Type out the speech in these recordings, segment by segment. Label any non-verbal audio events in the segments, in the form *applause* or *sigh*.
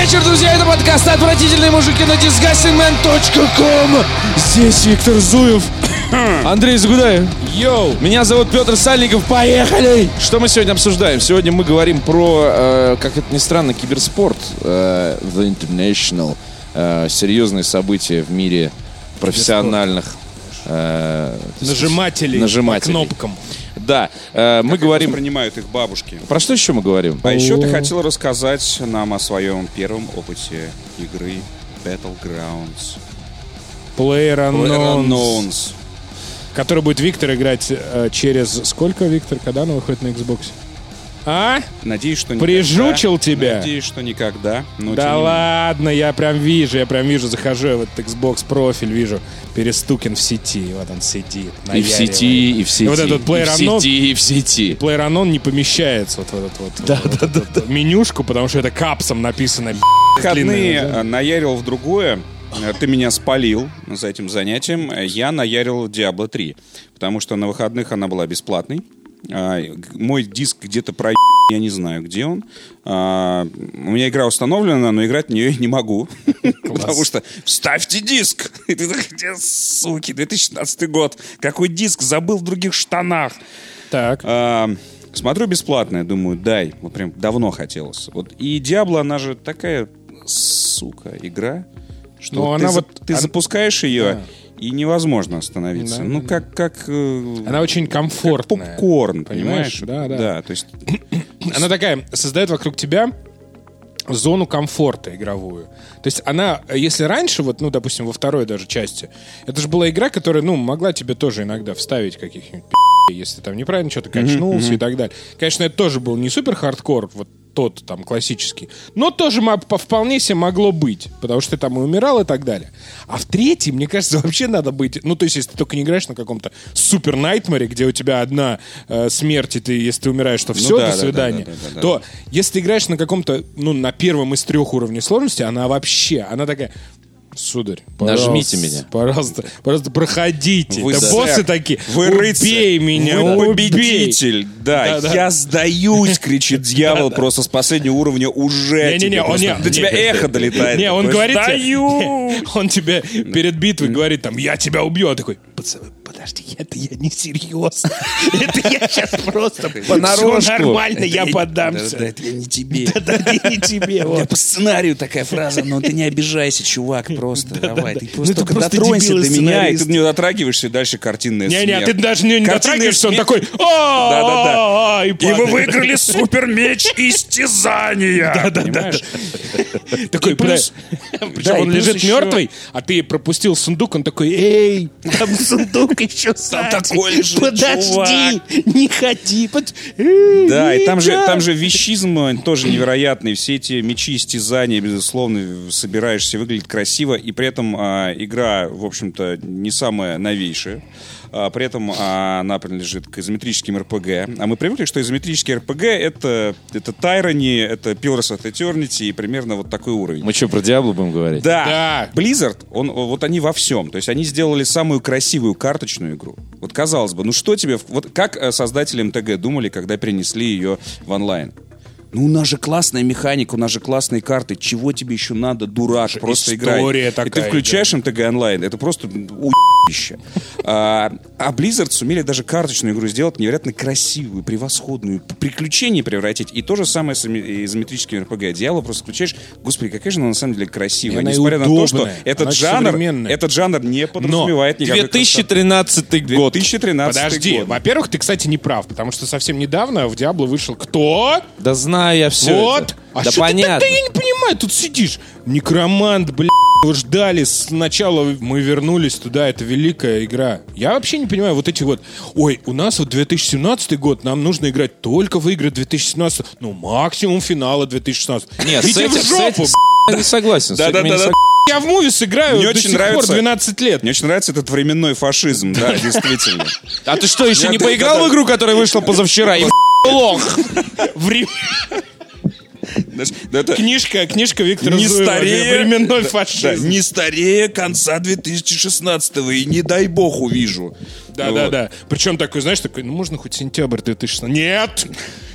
вечер, друзья! Это подкаст «Отвратительные мужики» на disgustingman.com Здесь Виктор Зуев, *coughs* Андрей Загудаев. Йоу! Меня зовут Петр Сальников. Поехали! Что мы сегодня обсуждаем? Сегодня мы говорим про, э, как это ни странно, киберспорт. Э, The International. Э, серьезные события в мире профессиональных э, Нажимателей, Нажимателей. по кнопкам. Да, э, мы говорим... принимают их бабушки. Про что еще мы говорим? А еще ты хотел рассказать нам о своем первом опыте игры Battlegrounds. Player Unknowns, Unknowns. который будет Виктор играть э, через... Сколько, Виктор, когда она выходит на Xbox? А? Надеюсь, что Прижучил никогда. тебя? Надеюсь, что никогда. Но да ладно, я прям вижу, я прям вижу, захожу я в этот Xbox профиль, вижу, перестукин в сети, вот он сидит. И в сети, и в сети. вот этот и в сети, и в сети. Player Unknown не помещается вот в этот вот, вот этот вот менюшку, потому что это капсом написано. выходные да. э, наярил в другое. Э, Ты меня спалил за этим занятием. Э, Я наярил в Diablo 3. Потому что на выходных она была бесплатной. А, Мой диск где-то про я не знаю, где он. А, У меня игра установлена, но играть в нее я не могу. Потому что вставьте диск! И ты такой, где, суки, 2016 год. Какой диск? Забыл в других штанах. Так. А, смотрю бесплатное, думаю, дай. Вот прям давно хотелось. Вот. И Диабло, она же такая, сука, игра, что Ну, вот она ты, вот- ты она- запускаешь ее, Да. И невозможно остановиться. Да, ну, да, как, как, э, Она очень как комфортная. попкорн, Понимаешь? понимаешь? Да, да. Да, то есть *clears throat* Она такая создает вокруг тебя зону комфорта игровую. То есть она, если раньше, вот, ну, допустим, во второй даже части, это же была игра, которая, ну, могла тебе тоже иногда вставить каких-нибудь если там неправильно что-то качнулся и так далее. Конечно, это тоже был не супер хардкор, вот тот там классический, но тоже вполне себе могло быть, потому что ты там и умирал и так далее. А в третьем, мне кажется, *laughs* вообще надо быть, ну, то есть, если ты только не играешь на каком-то супер найтмаре, где у тебя одна э, смерть, и ты, если ты умираешь, то все, да, до да, свидания, да, да, да, да. то если ты играешь на каком-то, ну, на первом из трех уровней сложности, она вообще, она такая... Сударь, Нажмите пожалуйста, меня. Пожалуйста, пожалуйста, проходите. Вы да сэр, боссы такие, вы убей рыцарь, меня, вы убей. победитель. Да, Да-да. я сдаюсь, *laughs* кричит дьявол просто с последнего уровня уже. Не-не-не, он не- До тебя эхо долетает. Не, он говорит *laughs* «Сдаю!» он тебе перед битвой говорит там, я тебя убью, а такой, пацаны, подожди, это я не серьезно. *laughs* Это я сейчас просто. Всё нормально, я Да, поддамся. да, это я не тебе. *laughs* Да, да, не тебе. У меня по сценарию такая фраза, но ты не обижайся, чувак, *laughs* просто давай. Ты просто Ну, это только просто дотронься до меня, и ты нее дотрагиваешься, и дальше картинная Не-не, смерть. ты даже не, не дотрагиваешься, он такой Да-да-да. «А-а-а», и вы выиграли супер меч истязания. Да, да, да. Понимаешь? Такой, плюс- Причем он лежит мертвый, а ты пропустил сундук, он такой, эй, там сундук еще сзади. такой лежит Подожди, чувак». не ходи. под- Да, и там же, да. там же вещизм э, тоже невероятный. Все эти мечи, истязания, безусловно, собираешься, выглядит красиво. И при этом а, игра, в общем-то, не самая новейшая. А, при этом а, она принадлежит к изометрическим РПГ. А мы привыкли, что изометрические РПГ это, это Tyranny, это Pillars of Eternity и примерно вот такой уровень. Мы что, про Диабло будем говорить? Да. Blizzard, он, вот они во всем. То есть они сделали самую красивую карточную игру. Вот казалось бы, ну что тебе... Вот как э, создатели МТГ думали, когда перенесли ее в онлайн? Ну, у нас же классная механика, у нас же классные карты. Чего тебе еще надо, дурак? Просто играй. история И ты такая, включаешь МТГ онлайн, это просто уебище. А, а Blizzard сумели даже карточную игру сделать невероятно красивую, превосходную, приключение превратить. И то же самое с изометрическими RPG. Дьявол просто включаешь, господи, какая же она на самом деле красивая. И она Несмотря на то, что удобная, этот она жанр, этот жанр не подразумевает никакой 2013 красоты. год. 2013 Подожди, во-первых, ты, кстати, не прав, потому что совсем недавно в Диабло вышел кто? Да знаю я все вот. А да что ты понятно. тогда, я не понимаю, тут сидишь. Некромант, блядь, его ждали сначала, мы вернулись туда, это великая игра. Я вообще не понимаю, вот эти вот, ой, у нас вот 2017 год, нам нужно играть только в игры 2017, ну, максимум финала 2016. Нет, с этим, в с жопу, этим я не согласен. с этим я не согласен. я в мувис играю Мне до очень сих пор нравится- 12 лет. Мне очень нравится этот временной фашизм, да, *laughs* действительно. А ты что, еще не да- поиграл да- в игру, которая вышла позавчера? И *laughs* лох. Это Книжка, книжка Виктора не Зуева, старее... временной фашизм. да, не старее конца 2016 и не дай бог увижу. Да, да, да. Причем такой, знаешь, такой, ну можно хоть сентябрь 2016. Нет!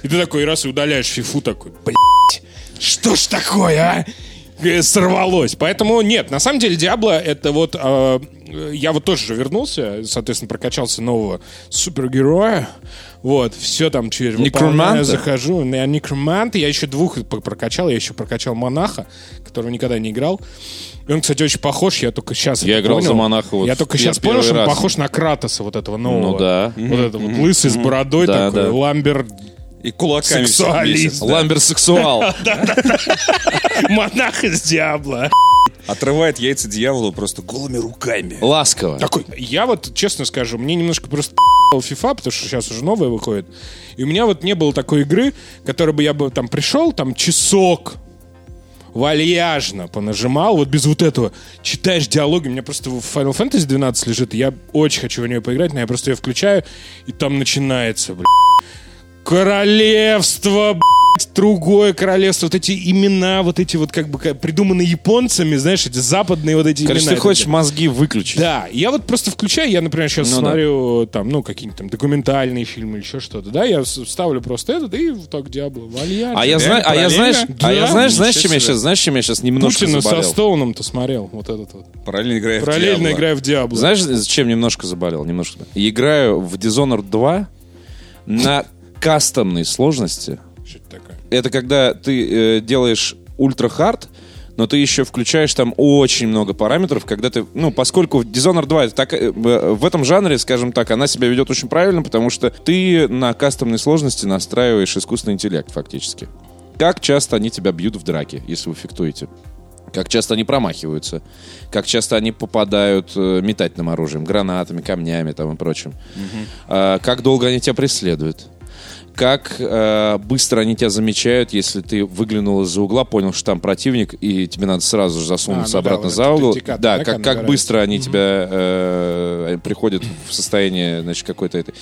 И ты такой раз и удаляешь фифу такой, блядь, что ж такое, а? Э, сорвалось. Поэтому нет, на самом деле Диабло это вот... э, я вот тоже же вернулся, соответственно, прокачался нового супергероя. Вот, все там через Некроманта? захожу. Я некромант, я еще двух прокачал, я еще прокачал монаха, которого никогда не играл. И он, кстати, очень похож, я только сейчас Я играл понял. за монаха вот Я только сейчас понял, что он раз. похож на Кратоса вот этого нового. Ну да. Вот это вот лысый с бородой Да, такой, да. ламбер И кулаками Сексуалист. да. Ламберсексуал. *laughs* монах из Диабло. Отрывает яйца дьяволу просто голыми руками. Ласково. Такой, я вот честно скажу, мне немножко просто *laughs* FIFA, потому что сейчас уже новая выходит. И у меня вот не было такой игры, которой бы я бы там пришел, там часок вальяжно понажимал, вот без вот этого. Читаешь диалоги, у меня просто в Final Fantasy 12 лежит, и я очень хочу в нее поиграть, но я просто ее включаю, и там начинается, блядь, королевство, блядь, другое королевство, вот эти имена, вот эти вот как бы придуманные японцами, знаешь, эти западные вот эти Короче, имена. ты Это хочешь мозги выключить. да, я вот просто включаю, я, например, сейчас Ну да. смотрю там, ну, какие-нибудь там документальные фильмы или еще что-то, да, я ставлю просто этот и вот так Диабло, вальяжно. А я, знаю, а я знаешь, параллельно? а я Да, знаешь, знаешь, ничего чем я сейчас, знаешь, чем я сейчас немножко Путина со заболел? Стоуном-то смотрел, вот этот вот. Параллельно играя в Параллельно Диабло. играю в Диабло. Знаешь, чем немножко заболел? Немножко. Играю в Dishonored 2 на кастомной сложности. Что это такое? Это когда ты э, делаешь ультра-хард, но ты еще включаешь там очень много параметров, когда ты, ну, поскольку Dishonored 2 это так, э, в этом жанре, скажем так, она себя ведет очень правильно, потому что ты на кастомной сложности настраиваешь искусственный интеллект фактически. Как часто они тебя бьют в драке, если вы фиктуете? Как часто они промахиваются? Как часто они попадают э, метательным оружием, гранатами, камнями там и прочим? А, как долго они тебя преследуют? Как э, быстро они тебя замечают, если ты выглянул из-за угла, понял, что там противник, и тебе надо сразу же засунуться А, ну да, обратно вот за угол. индикатор, Да, да, как, как быстро они тебя э, приходят в состояние, значит, какой-то этой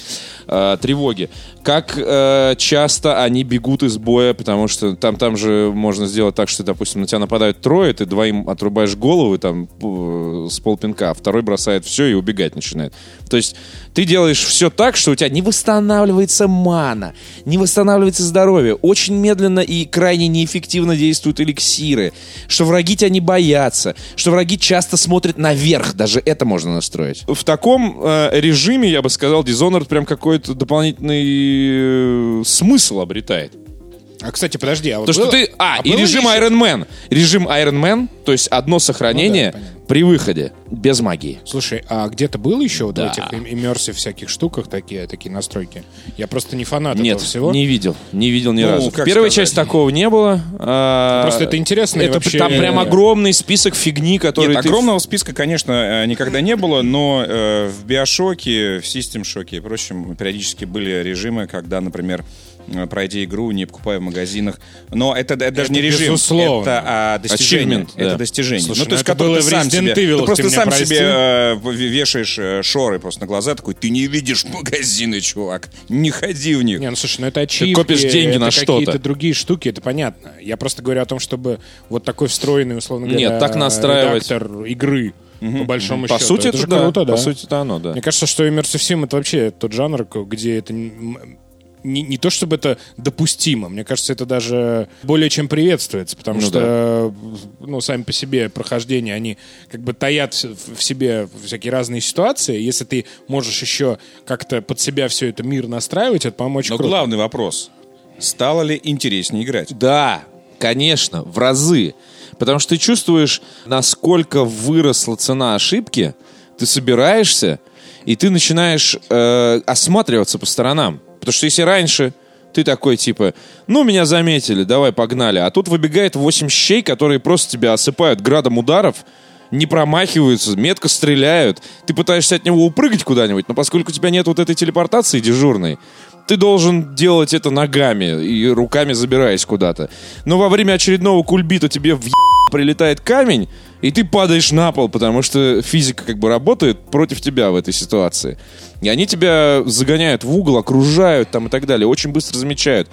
э, тревоги. Как э, часто они бегут из боя, потому что там, там же можно сделать так, что, допустим, на тебя нападают трое, ты двоим отрубаешь головы там э, с полпинка, а второй бросает все и убегать начинает. То есть ты делаешь все так, что у тебя не восстанавливается мана, не восстанавливается здоровье, очень медленно и крайне неэффективно действуют эликсиры, что враги тебя не боятся, что враги часто смотрят наверх, даже это можно настроить. В таком э, режиме, я бы сказал, Dishonored прям какой-то дополнительный э, смысл обретает. А, кстати, подожди, а вот То, что было- ты... А, и было режим еще- Iron Man. Режим Iron Man, то есть одно сохранение Ну да, понятно. при выходе, без магии. Слушай, а где-то был еще вот Да. в этих им- immersive всяких штуках такие, такие настройки? Я просто не фанат Нет, этого всего. не видел. Не видел ни Ну, разу. В первой сказать? части такого не было. а, Просто это интересно и Это вообще- там прям огромный список фигни, который Нет, ты... огромного списка, конечно, э, никогда не было, но э, в Биошоке, в Систем Шоке и прочем периодически были режимы, когда, например, э, пройдя игру, не покупая в магазинах. Но это, это даже Это не режим, безусловно. это а, достижение. Achievement, это да. достижение. Слушай, ну, ну то есть, это который ты в сам себе, Evil, ты ты просто сам прости. себе э, вешаешь э, шоры просто на глаза, такой, ты не видишь магазины, чувак, не ходи в них. Не, ну слушай, ну это ачивки, копишь деньги это на что-то. какие-то другие штуки, это понятно. Я просто говорю о том, чтобы вот такой встроенный, условно говоря, Нет, так настраивать. редактор игры, по большому По счету. сути, это, же да. круто, да. По сути, это оно, да. Мне кажется, что Immersive Sim это вообще тот жанр, где это не, не то чтобы это допустимо, мне кажется, это даже более чем приветствуется, потому Ну что, ну, сами по себе прохождения, они как бы таят в себе всякие разные ситуации. Если ты можешь еще как-то под себя все это мир настраивать, это, по-моему, очень Но круто. главный вопрос, стало ли интереснее играть? Да, конечно, в разы. Потому что ты чувствуешь, насколько выросла цена ошибки, ты собираешься, и ты начинаешь э, осматриваться по сторонам. Потому что если раньше ты такой, типа, ну, меня заметили, давай, погнали. А тут выбегает 8 щей, которые просто тебя осыпают градом ударов, не промахиваются, метко стреляют. Ты пытаешься от него упрыгать куда-нибудь, но поскольку у тебя нет вот этой телепортации дежурной, ты должен делать это ногами и руками забираясь куда-то. Но во время очередного кульбита тебе в прилетает камень, и ты падаешь на пол, потому что физика как бы работает против тебя в этой ситуации. И они тебя загоняют в угол, окружают там и так далее, очень быстро замечают.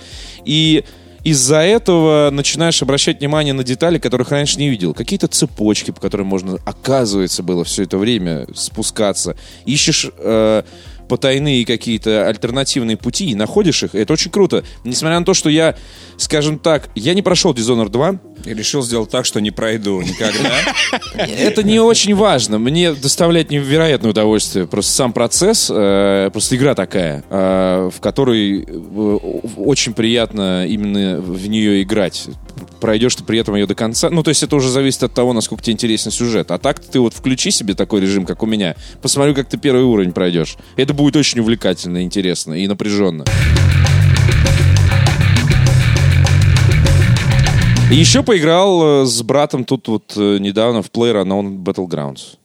И из-за этого начинаешь обращать внимание на детали, которых раньше не видел. Какие-то цепочки, по которым можно, оказывается, было все это время спускаться. Ищешь э, потайные какие-то альтернативные пути и находишь их. И это очень круто. Несмотря на то, что я, скажем так, я не прошел Dishonored 2, И решил сделать так, что не пройду никогда. *laughs* это не очень важно. Мне доставляет невероятное удовольствие. Просто сам процесс, э, просто игра такая, э, в которой э, очень приятно именно в нее играть. Пройдешь ты при этом ее до конца. Ну, то есть это уже зависит от того, насколько тебе интересен сюжет. А так ты вот включи себе такой режим, как у меня. Посмотрю, как ты первый уровень пройдешь. Это будет очень увлекательно, интересно и напряженно. И Еще поиграл э, с братом тут вот э, недавно в PlayerUnknown Battlegrounds.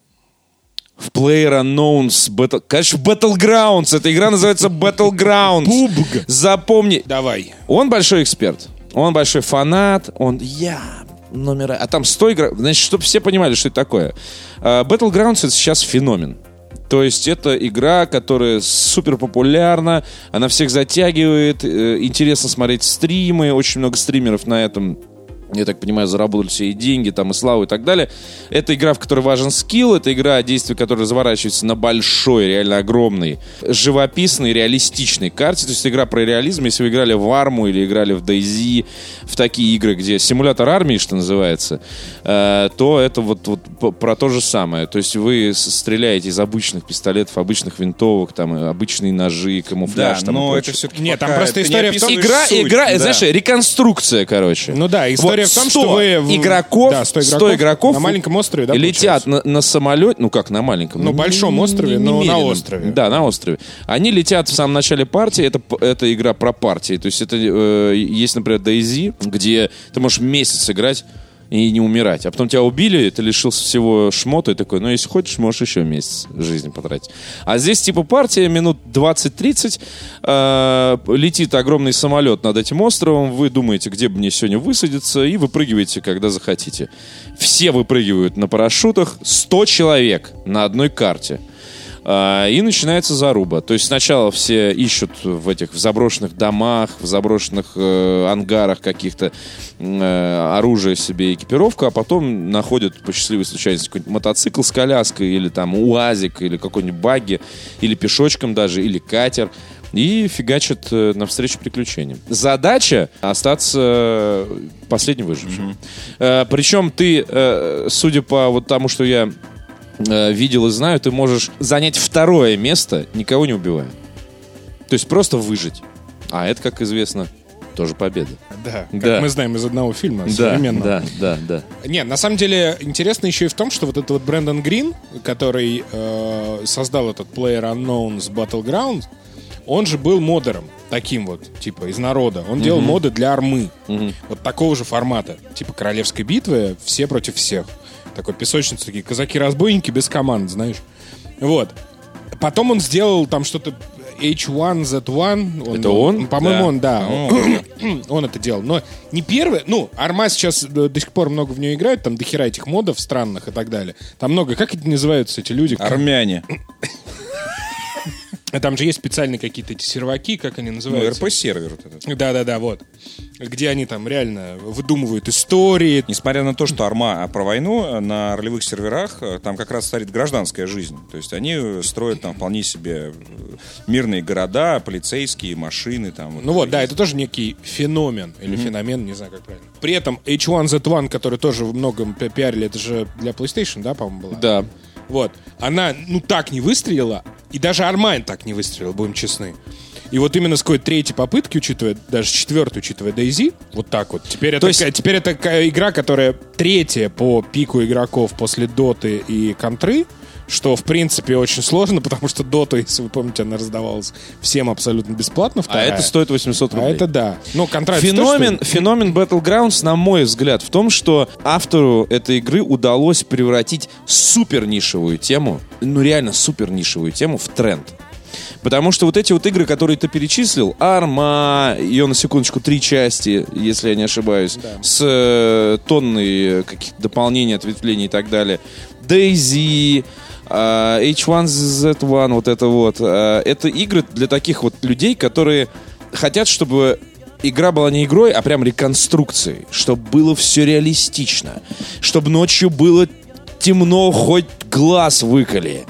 В PlayerUnknown's Battle... Конечно, Battlegrounds. Эта игра называется Battlegrounds. Запомни. Давай. Он большой эксперт. Он большой фанат. Он... Я номера... А там 100 игр... Значит, чтобы все понимали, что это такое. А, Battlegrounds это сейчас феномен. То есть это игра, которая супер популярна, она всех затягивает, э, интересно смотреть стримы, очень много стримеров на этом я так понимаю, заработали все и деньги, там, и славу, и так далее. Это игра, в которой важен скилл, это игра, действие которое разворачивается на большой, реально огромной, живописной, реалистичной карте. То есть игра про реализм. Если вы играли в Арму или играли в DayZ, в такие игры, где симулятор армии, что называется, э, то это вот, вот про то же самое. То есть вы стреляете из обычных пистолетов, обычных винтовок, там, э, обычные ножи, Да, камуфляж. там, и но это все-таки Нет, там просто история в том- Игра, игра, знаешь, реконструкция, короче. Ну да, история Вот в том, 100 что вы... в- игроков, да, 100 100 игроков, игроков на маленьком острове, да, летят на, на самолете, ну как на маленьком, Ну, не- большом острове, но на острове. Да, на острове. Они летят в самом начале партии, это, это игра про партии, то есть это э, есть, например, DayZ, где ты можешь месяц играть и не умирать. А потом тебя убили, ты лишился всего шмота и такой, ну, если хочешь, можешь еще месяц жизни потратить. А здесь, типа, партия минут 20-30, э, летит огромный самолет над этим островом, вы думаете, где бы мне сегодня высадиться, и выпрыгиваете, когда захотите. Все выпрыгивают на парашютах, 100 человек на одной карте. А, И начинается заруба. То есть сначала все ищут в этих в заброшенных домах, в заброшенных э, ангарах каких-то э, оружие себе, экипировку, а потом находят по счастливой случайности какой-нибудь мотоцикл с коляской, или там УАЗик, или какой-нибудь багги, или пешочком даже, или катер. И фигачат э, навстречу приключениям. Задача остаться последним выжившим. Э, причем ты, э, судя по вот тому, что я э, видел и знаю, ты можешь занять второе место, никого не убивая. То есть просто выжить. А это, как известно, тоже победа. Да, как Да. мы знаем из одного фильма Да, современного. да, да, да. Нет, на самом деле интересно еще и в том, что вот этот вот Брэндон Грин, который э, создал этот Player Unknown's Battleground, он же был модером таким вот, типа, из народа. Он делал моды для армы. Вот такого же формата. Типа королевской битвы, все против всех. Такой песочница, такие казаки-разбойники без команд, знаешь. Вот. Потом он сделал там что-то H1Z1. Это он? По-моему, Да. он, да. *clears throat* Он это делал. Но не первый. Ну, Арма сейчас э, до сих пор много в нее играют. Там дохера этих модов странных и так далее. Там много. Как эти называются, эти люди? Армяне. *coughs* Там же есть специальные какие-то эти серваки, как они Ну, называются. РП-сервер вот этот. Да-да-да, вот. Где они там реально выдумывают истории. Несмотря на то, что Арма а про войну, на ролевых серверах э, там как раз царит гражданская жизнь. То есть они э, строят там вполне себе э, мирные города, полицейские, машины. Там, Ну вот, да, это тоже некий феномен. Или феномен, не знаю, как правильно. При этом H1Z1, который тоже в многом пи- пиарили, это же для PlayStation, да, по-моему, была? Да. Вот. Она, ну, так не выстрелила, и даже Армайн так не выстрелил, будем честны. И вот именно с какой-то третьей попытки, учитывая, даже четвертой, учитывая Дейзи, вот так вот. Теперь это, есть- теперь это игра, которая третья по пику игроков после Доты и Контры, что, в принципе, очень сложно, *laughs* потому что Доту, если вы помните, она раздавалась всем абсолютно бесплатно. А вторая. это стоит 800 А рублей. это да. Ну, Контра это Феномен, тоже, феномен Battlegrounds, на мой взгляд, в том, что автору этой игры удалось превратить супер нишевую тему, ну реально супер нишевую тему в тренд. Потому что вот эти вот игры, которые ты перечислил, Арма, ее на секундочку три части, если я не ошибаюсь, с э, тонной каких-то дополнений, ответвлений и так далее, а, H1Z1, вот это вот, а, это игры для таких вот людей, которые хотят, чтобы игра была не игрой, а прям реконструкцией, чтобы было все реалистично, чтобы ночью было темно, хоть глаз выколи.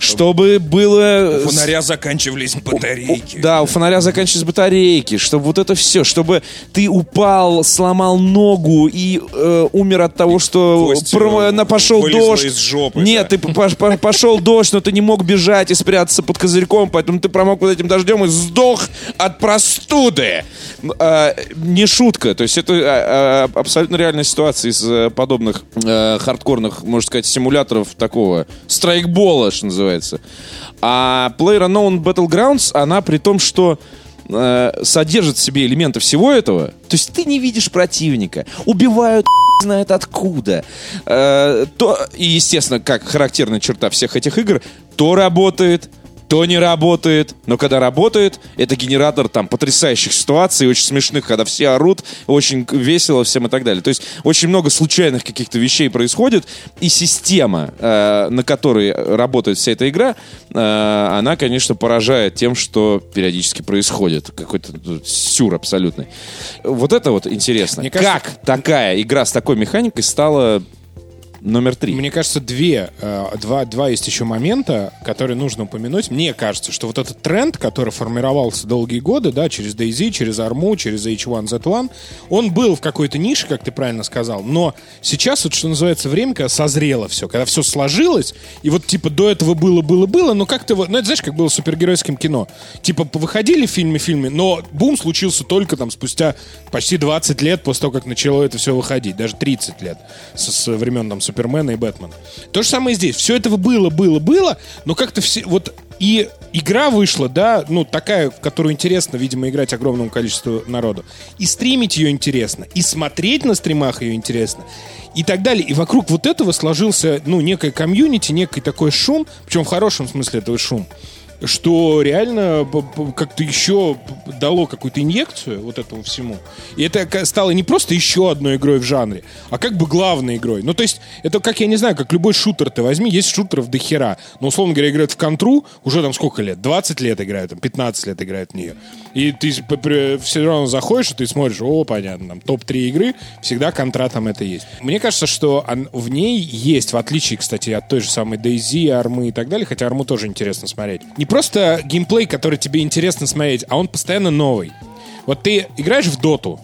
Чтобы было... У фонаря заканчивались батарейки. Да, у фонаря заканчивались батарейки, чтобы вот это все, чтобы ты упал, сломал ногу и э, умер от того, что про- на- пошел дождь. из жопы, Нет, да. ты пош- по- пошел дождь, но ты не мог бежать и спрятаться под козырьком, поэтому ты промок под этим дождем и сдох от простуды. Э, не шутка, то есть это э, э, абсолютно реальная ситуация из э, подобных э, хардкорных, можно сказать, симуляторов такого страйкбола, что называется. А PlayerUnknown Battlegrounds, она при том, что э, содержит в себе элементы всего этого. То есть ты не видишь противника, убивают *laughs* знает откуда. Э, то, и, естественно, как характерная черта всех этих игр, то работает, то не работает. Но когда работает, это генератор там потрясающих ситуаций, очень смешных, когда все орут, очень весело всем и так далее. То есть очень много случайных каких-то вещей происходит, и система, э, на которой работает вся эта игра, э, она, конечно, поражает тем, что периодически происходит. Какой-то ну, сюр абсолютный. Вот это вот интересно. Мне кажется- Как такая игра с такой механикой стала номер три? Мне кажется, две, э, два, два есть еще момента, которые нужно упомянуть. Мне кажется, что вот этот тренд, который формировался долгие годы, да, через DayZ, через Armu, через H1Z1, он был в какой-то нише, как ты правильно сказал, но сейчас вот, что называется, время, когда созрело все, когда все сложилось, и вот типа до этого было, было, было, но как-то вот, ну это знаешь, как было с супергеройским кино. Типа выходили фильмы, фильмы, но бум случился только там спустя почти 20 лет после того, как начало это все выходить, даже 30 лет со, со времен там Супермена и Бэтмена. То же самое здесь. Все этого было, было, было, но как-то все вот и игра вышла, да, ну такая, в которую интересно, видимо, играть огромному количеству народу. И стримить ее интересно, и смотреть на стримах ее интересно, и так далее. И вокруг вот этого сложился, ну, некое комьюнити, некий такой шум, причем в хорошем смысле этого шум, что реально как-то еще дало какую-то инъекцию вот этому всему. И это стало не просто еще одной игрой в жанре, а как бы главной игрой. Ну, то есть, это как, я не знаю, как любой шутер ты возьми, есть шутеров до хера. Но, условно говоря, играют в контру уже там сколько лет? 20 лет играют, там, 15 лет играют в нее. И ты все равно заходишь, и ты смотришь, о, понятно, там топ-3 игры, всегда контра там это есть. Мне кажется, что в ней есть, в отличие, кстати, от той же самой DayZ, Армы и так далее, хотя Арму тоже интересно смотреть. Не просто геймплей, который тебе интересно смотреть, а он постоянно новый. Вот ты играешь в доту,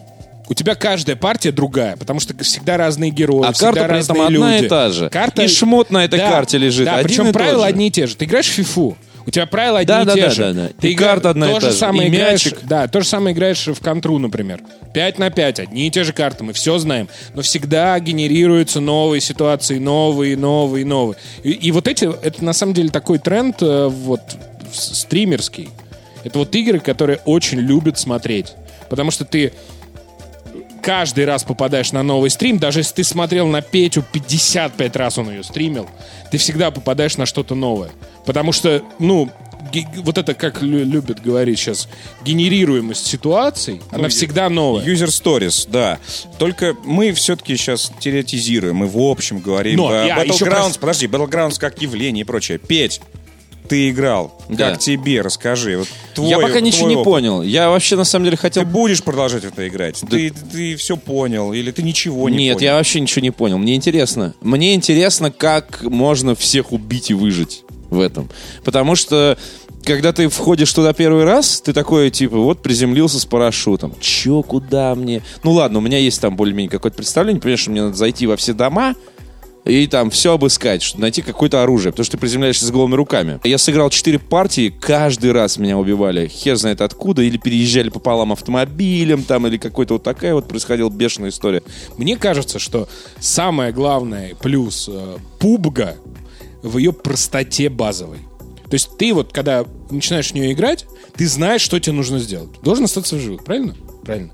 у тебя каждая партия другая, потому что всегда разные герои, А всегда карта при этом разные одна люди. и та же. Карта... И шмот на этой Да, карте лежит. Да, один причем и правила же. одни и те же. Ты играешь в фифу, у тебя правила одни Да, и да, те да, же. да, да. Ты И игра- карта одна и то та же самое И играешь, мячик. да, то же самое играешь в контру, например. 5 на 5, одни и те же карты, мы все знаем. Но всегда генерируются новые ситуации, новые, новые, новые. И, и вот эти, это на самом деле такой тренд э, вот стримерский. Это вот игры, которые очень любят смотреть. Потому что ты каждый раз попадаешь на новый стрим, даже если ты смотрел на Петю 55 раз он ее стримил, ты всегда попадаешь на что-то новое. Потому что, ну, вот это, как лю- любят говорить сейчас, генерируемость ситуаций, она всегда новая. User Stories, да. Только мы все-таки сейчас теоретизируем, мы в общем говорим. Но, э, я еще Battlegrounds, подожди, Battlegrounds как явление и прочее. Петь, ты играл. Да. Как тебе? Расскажи. Вот твой, Я пока ничего твой не опыт. понял. Я вообще на самом деле хотел Ты будешь продолжать в это играть? Ты, ты все понял или ты ничего не Нет, понял? я вообще ничего не понял. Мне интересно. Мне интересно, как можно всех убить и выжить в этом. Потому что когда ты входишь туда первый раз, ты такой, типа, вот приземлился с парашютом. Чё, куда мне? Ну ладно, у меня есть там более-менее какое-то представление. Понимаешь, что мне надо зайти во все дома, и там все обыскать, чтобы найти какое-то оружие, потому что ты приземляешься с голыми руками. Я сыграл 4 партии, каждый раз меня убивали, хер знает откуда, или переезжали пополам автомобилем, там, или какой-то вот такая вот происходила бешеная история. Мне кажется, что самое главное плюс э, пубга в ее простоте базовой. То есть ты вот, когда начинаешь в нее играть, ты знаешь, что тебе нужно сделать. Должен остаться в живых, правильно? Правильно.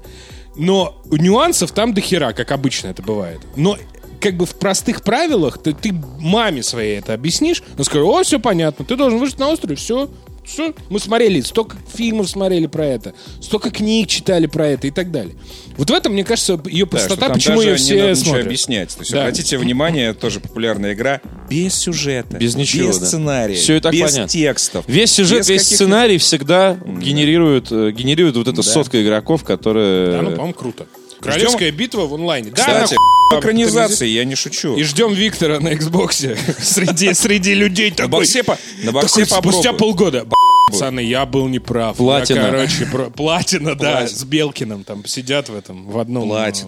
Но нюансов там до хера, как обычно это бывает. Но как бы в простых правилах ты, ты маме своей это объяснишь, она скажет, о, все понятно, ты должен выжить на острове, все, все. Мы смотрели, столько фильмов смотрели про это, столько книг читали про это и так далее. Вот в этом, мне кажется, ее Да, простота, там почему даже ее не все надо ничего смотрят. объяснять. То есть, Да. обратите внимание, тоже популярная игра без сюжета, Без ничего, без да. сценария, и так без понятно. текстов. Весь сюжет, без весь сценарий всегда генерирует, э, генерирует вот эта Да. сотка игроков, которые... Да, ну, по-моему, круто. Королевская битва в онлайне. Да, Кстати, нахуй, экранизации, я не шучу. И ждем Виктора на Xbox *laughs* среди, среди людей На такой. боксе, по- на боксе такой, спустя полгода. «Б***ь, Пацаны, я был неправ. Я, Платина. короче, про- *laughs* платина, да, Платина. с Белкиным там сидят в этом, в одном. Платин.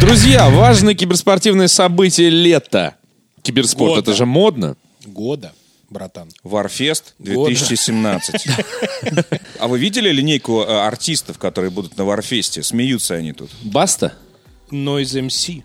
Друзья, важное киберспортивное событие лета. Киберспорт, Года. это же модно. Года, братан. Варфест 2017. А вы видели линейку э, артистов, которые будут на Варфесте? Смеются они тут. Баста? Noise MC.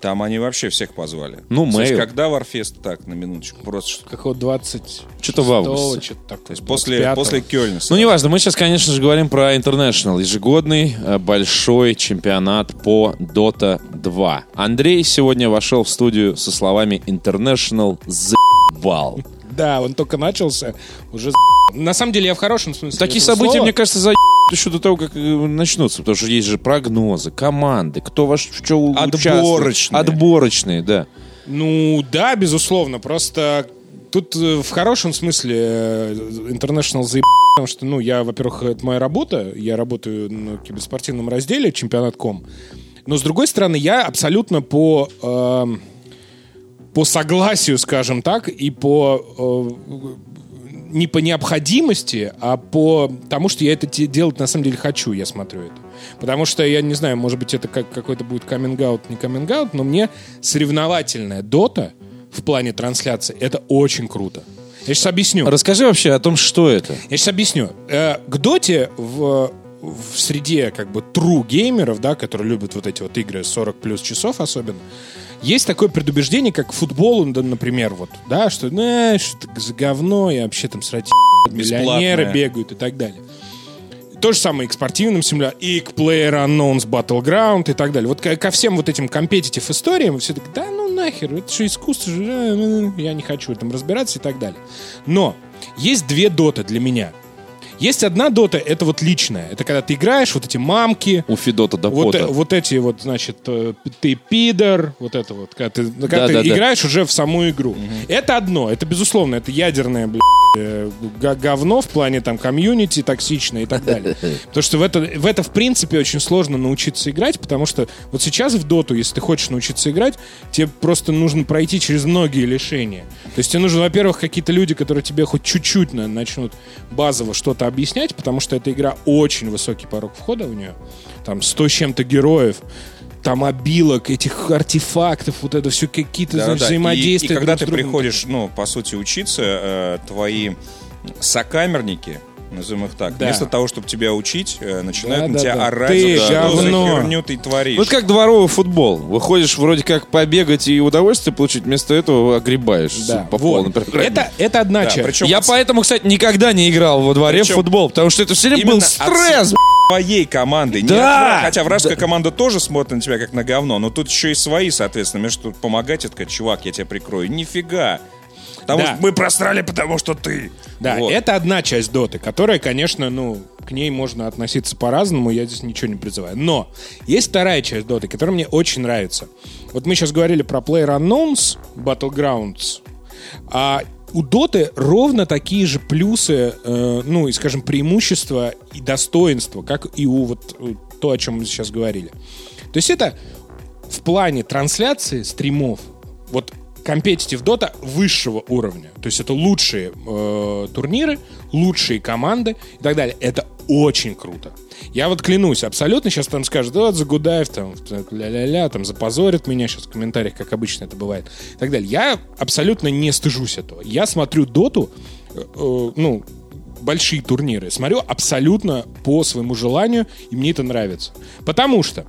Там они вообще всех позвали. Ну, Мэйл. когда Варфест? Так, на минуточку. Просто что- Какого 20 Что-то в августе. Что-то такое. То есть после, 25-го. после Кёльна. Ну, неважно, мы сейчас, конечно же, говорим про International, ежегодный э, большой чемпионат по Dota 2. Андрей сегодня вошел в студию со словами International заебал. Да, он только начался, уже *laughs* На самом деле я в хорошем смысле Такие события, слова. мне кажется, за *laughs* еще до того, как э, начнутся, потому что есть же прогнозы, команды, кто во что участвует. Отборочные. Отборочные, да. Ну, да, безусловно, просто тут э, в хорошем смысле э, International заеб... потому что, ну, я, во-первых, это моя работа, я работаю на киберспортивном разделе чемпионат.ком, но, с другой стороны, я абсолютно по... эм, по согласию, скажем так, и по э, не по необходимости, а по тому, что я это делать на самом деле хочу, я смотрю это. Потому что, я не знаю, может быть, это как какой-то будет каминг-аут, не каминг-аут, но мне соревновательная дота в плане трансляции, это очень круто. Я сейчас объясню. Расскажи вообще о том, что это. Я сейчас объясню. Э, К доте в, в среде как бы true геймеров, да, которые любят вот эти вот игры 40 плюс часов особенно, есть такое предубеждение, как да, например, вот, да, что, знаешь, это за говно, и вообще там срать миллионеры бегают и так далее. То же самое и к спортивным симуляторам, и к Player Unknowns Battleground и так далее. Вот ко, ко всем вот этим компетитив историям все такие, да ну нахер, это же искусство, же, э, э, я не хочу в этом разбираться и так далее. Но есть две доты для меня. Есть одна дота, это вот личная. Это когда ты играешь, вот эти мамки, У Федота до вот, пота. э, вот эти вот, значит, э, ты пидор, вот это вот, когда ты, когда ты Да-да-да. играешь уже в саму игру. Это одно, это безусловно, это ядерное, блядь, э, говно в плане там комьюнити токсичное и так далее. *laughs* Потому что в это, в это, в принципе, очень сложно научиться играть, потому что вот сейчас в доту, если ты хочешь научиться играть, тебе просто нужно пройти через многие лишения. То есть тебе нужно, во-первых, какие-то люди, которые тебе хоть чуть-чуть на- начнут базово что-то объяснять, потому что эта игра очень высокий порог входа у нее. Там 100 с чем-то героев, там обилок, этих артефактов, вот это все какие-то Да-да-да. значит, взаимодействия. И, и когда друг ты приходишь, ну, по сути, учиться, э, твои сокамерники, назовем их так, Да. вместо того, чтобы тебя учить, э, начинают на Да-да-да. тебя орать, Ты за что за говно. херню ты творишь. Вот как дворовый футбол. Выходишь вроде как побегать и удовольствие получить, вместо этого огребаешь Да, по вот. полной это, это одна Да, часть. причем Я от поэтому, кстати, никогда не играл во дворе Причем в футбол, потому что это все время был именно от стресс. своей команды. Не Да. вра- хотя вражеская команда тоже смотрит на тебя как на говно, но тут еще и свои, соответственно. Между тут помогать, и сказать, чувак, я тебя прикрою. Нифига. Потому Да. что мы просрали, потому что ты. Да, Вот. это одна часть доты, которая, конечно, ну, к ней можно относиться по-разному, я здесь ничего не призываю. Но есть вторая часть доты, которая мне очень нравится. Вот мы сейчас говорили про PlayerUnknown's Battlegrounds, а у доты ровно такие же плюсы, э, ну, и, скажем, преимущества и достоинства, как и у вот э, то, о чем мы сейчас говорили. То есть это в плане трансляции стримов, вот компетитив дота высшего уровня. То есть это лучшие э, турниры, лучшие команды и так далее. Это очень круто. Я вот клянусь, абсолютно сейчас там скажут, да, Загудаев там, ля-ля-ля, там запозорит меня сейчас в комментариях, как обычно это бывает, и так далее. Я абсолютно не стыжусь этого. Я смотрю доту, э, э, ну, большие турниры, смотрю абсолютно по своему желанию, и мне это нравится. Потому что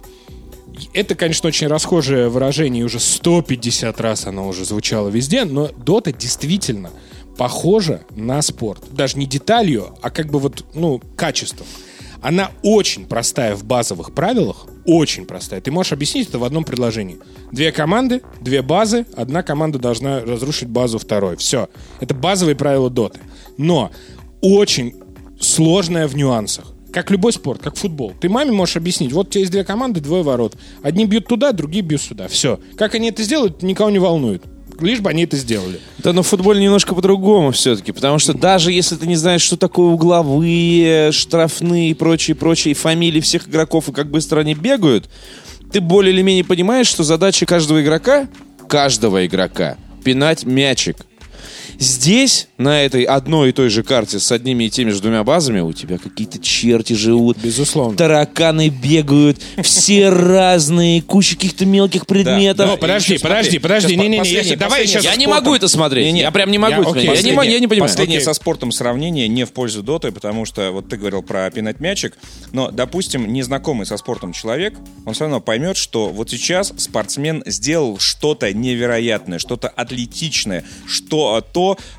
это, конечно, очень расхожее выражение, уже 150 раз оно уже звучало везде, но Дота действительно похожа на спорт. Даже не деталью, а как бы вот, ну, качеством. Она очень простая в базовых правилах, очень простая. Ты можешь объяснить это в одном предложении. Две команды, две базы, одна команда должна разрушить базу второй. Все. Это базовые правила доты. Но очень сложная в нюансах. Как любой спорт, как футбол. Ты маме можешь объяснить, вот у тебя есть две команды, двое ворот. Одни бьют туда, другие бьют сюда. Все. Как они это сделают, никого не волнует. лишь бы они это сделали. Да, но в футболе немножко по-другому все-таки, потому что даже если ты не знаешь, что такое угловые, штрафные и прочие, прочие фамилии всех игроков и как быстро они бегают, ты более или менее понимаешь, что задача каждого игрока, каждого игрока, пинать мячик. Здесь, на этой одной и той же карте с одними и теми же двумя базами, у тебя какие-то черти живут. Безусловно. Тараканы бегают, все разные, куча каких-то мелких предметов. Ну, подожди, подожди, подожди, не-не-не, давай сейчас... Я не могу это смотреть. Я прям не могу я- это смотреть. окей, Я не понимаю. Последнее со спортом сравнение не в пользу доты, потому что вот ты говорил про пинать мячик, но, допустим, незнакомый со спортом человек, он все равно поймет, что вот сейчас спортсмен сделал что-то невероятное, что-то атлетичное, что а,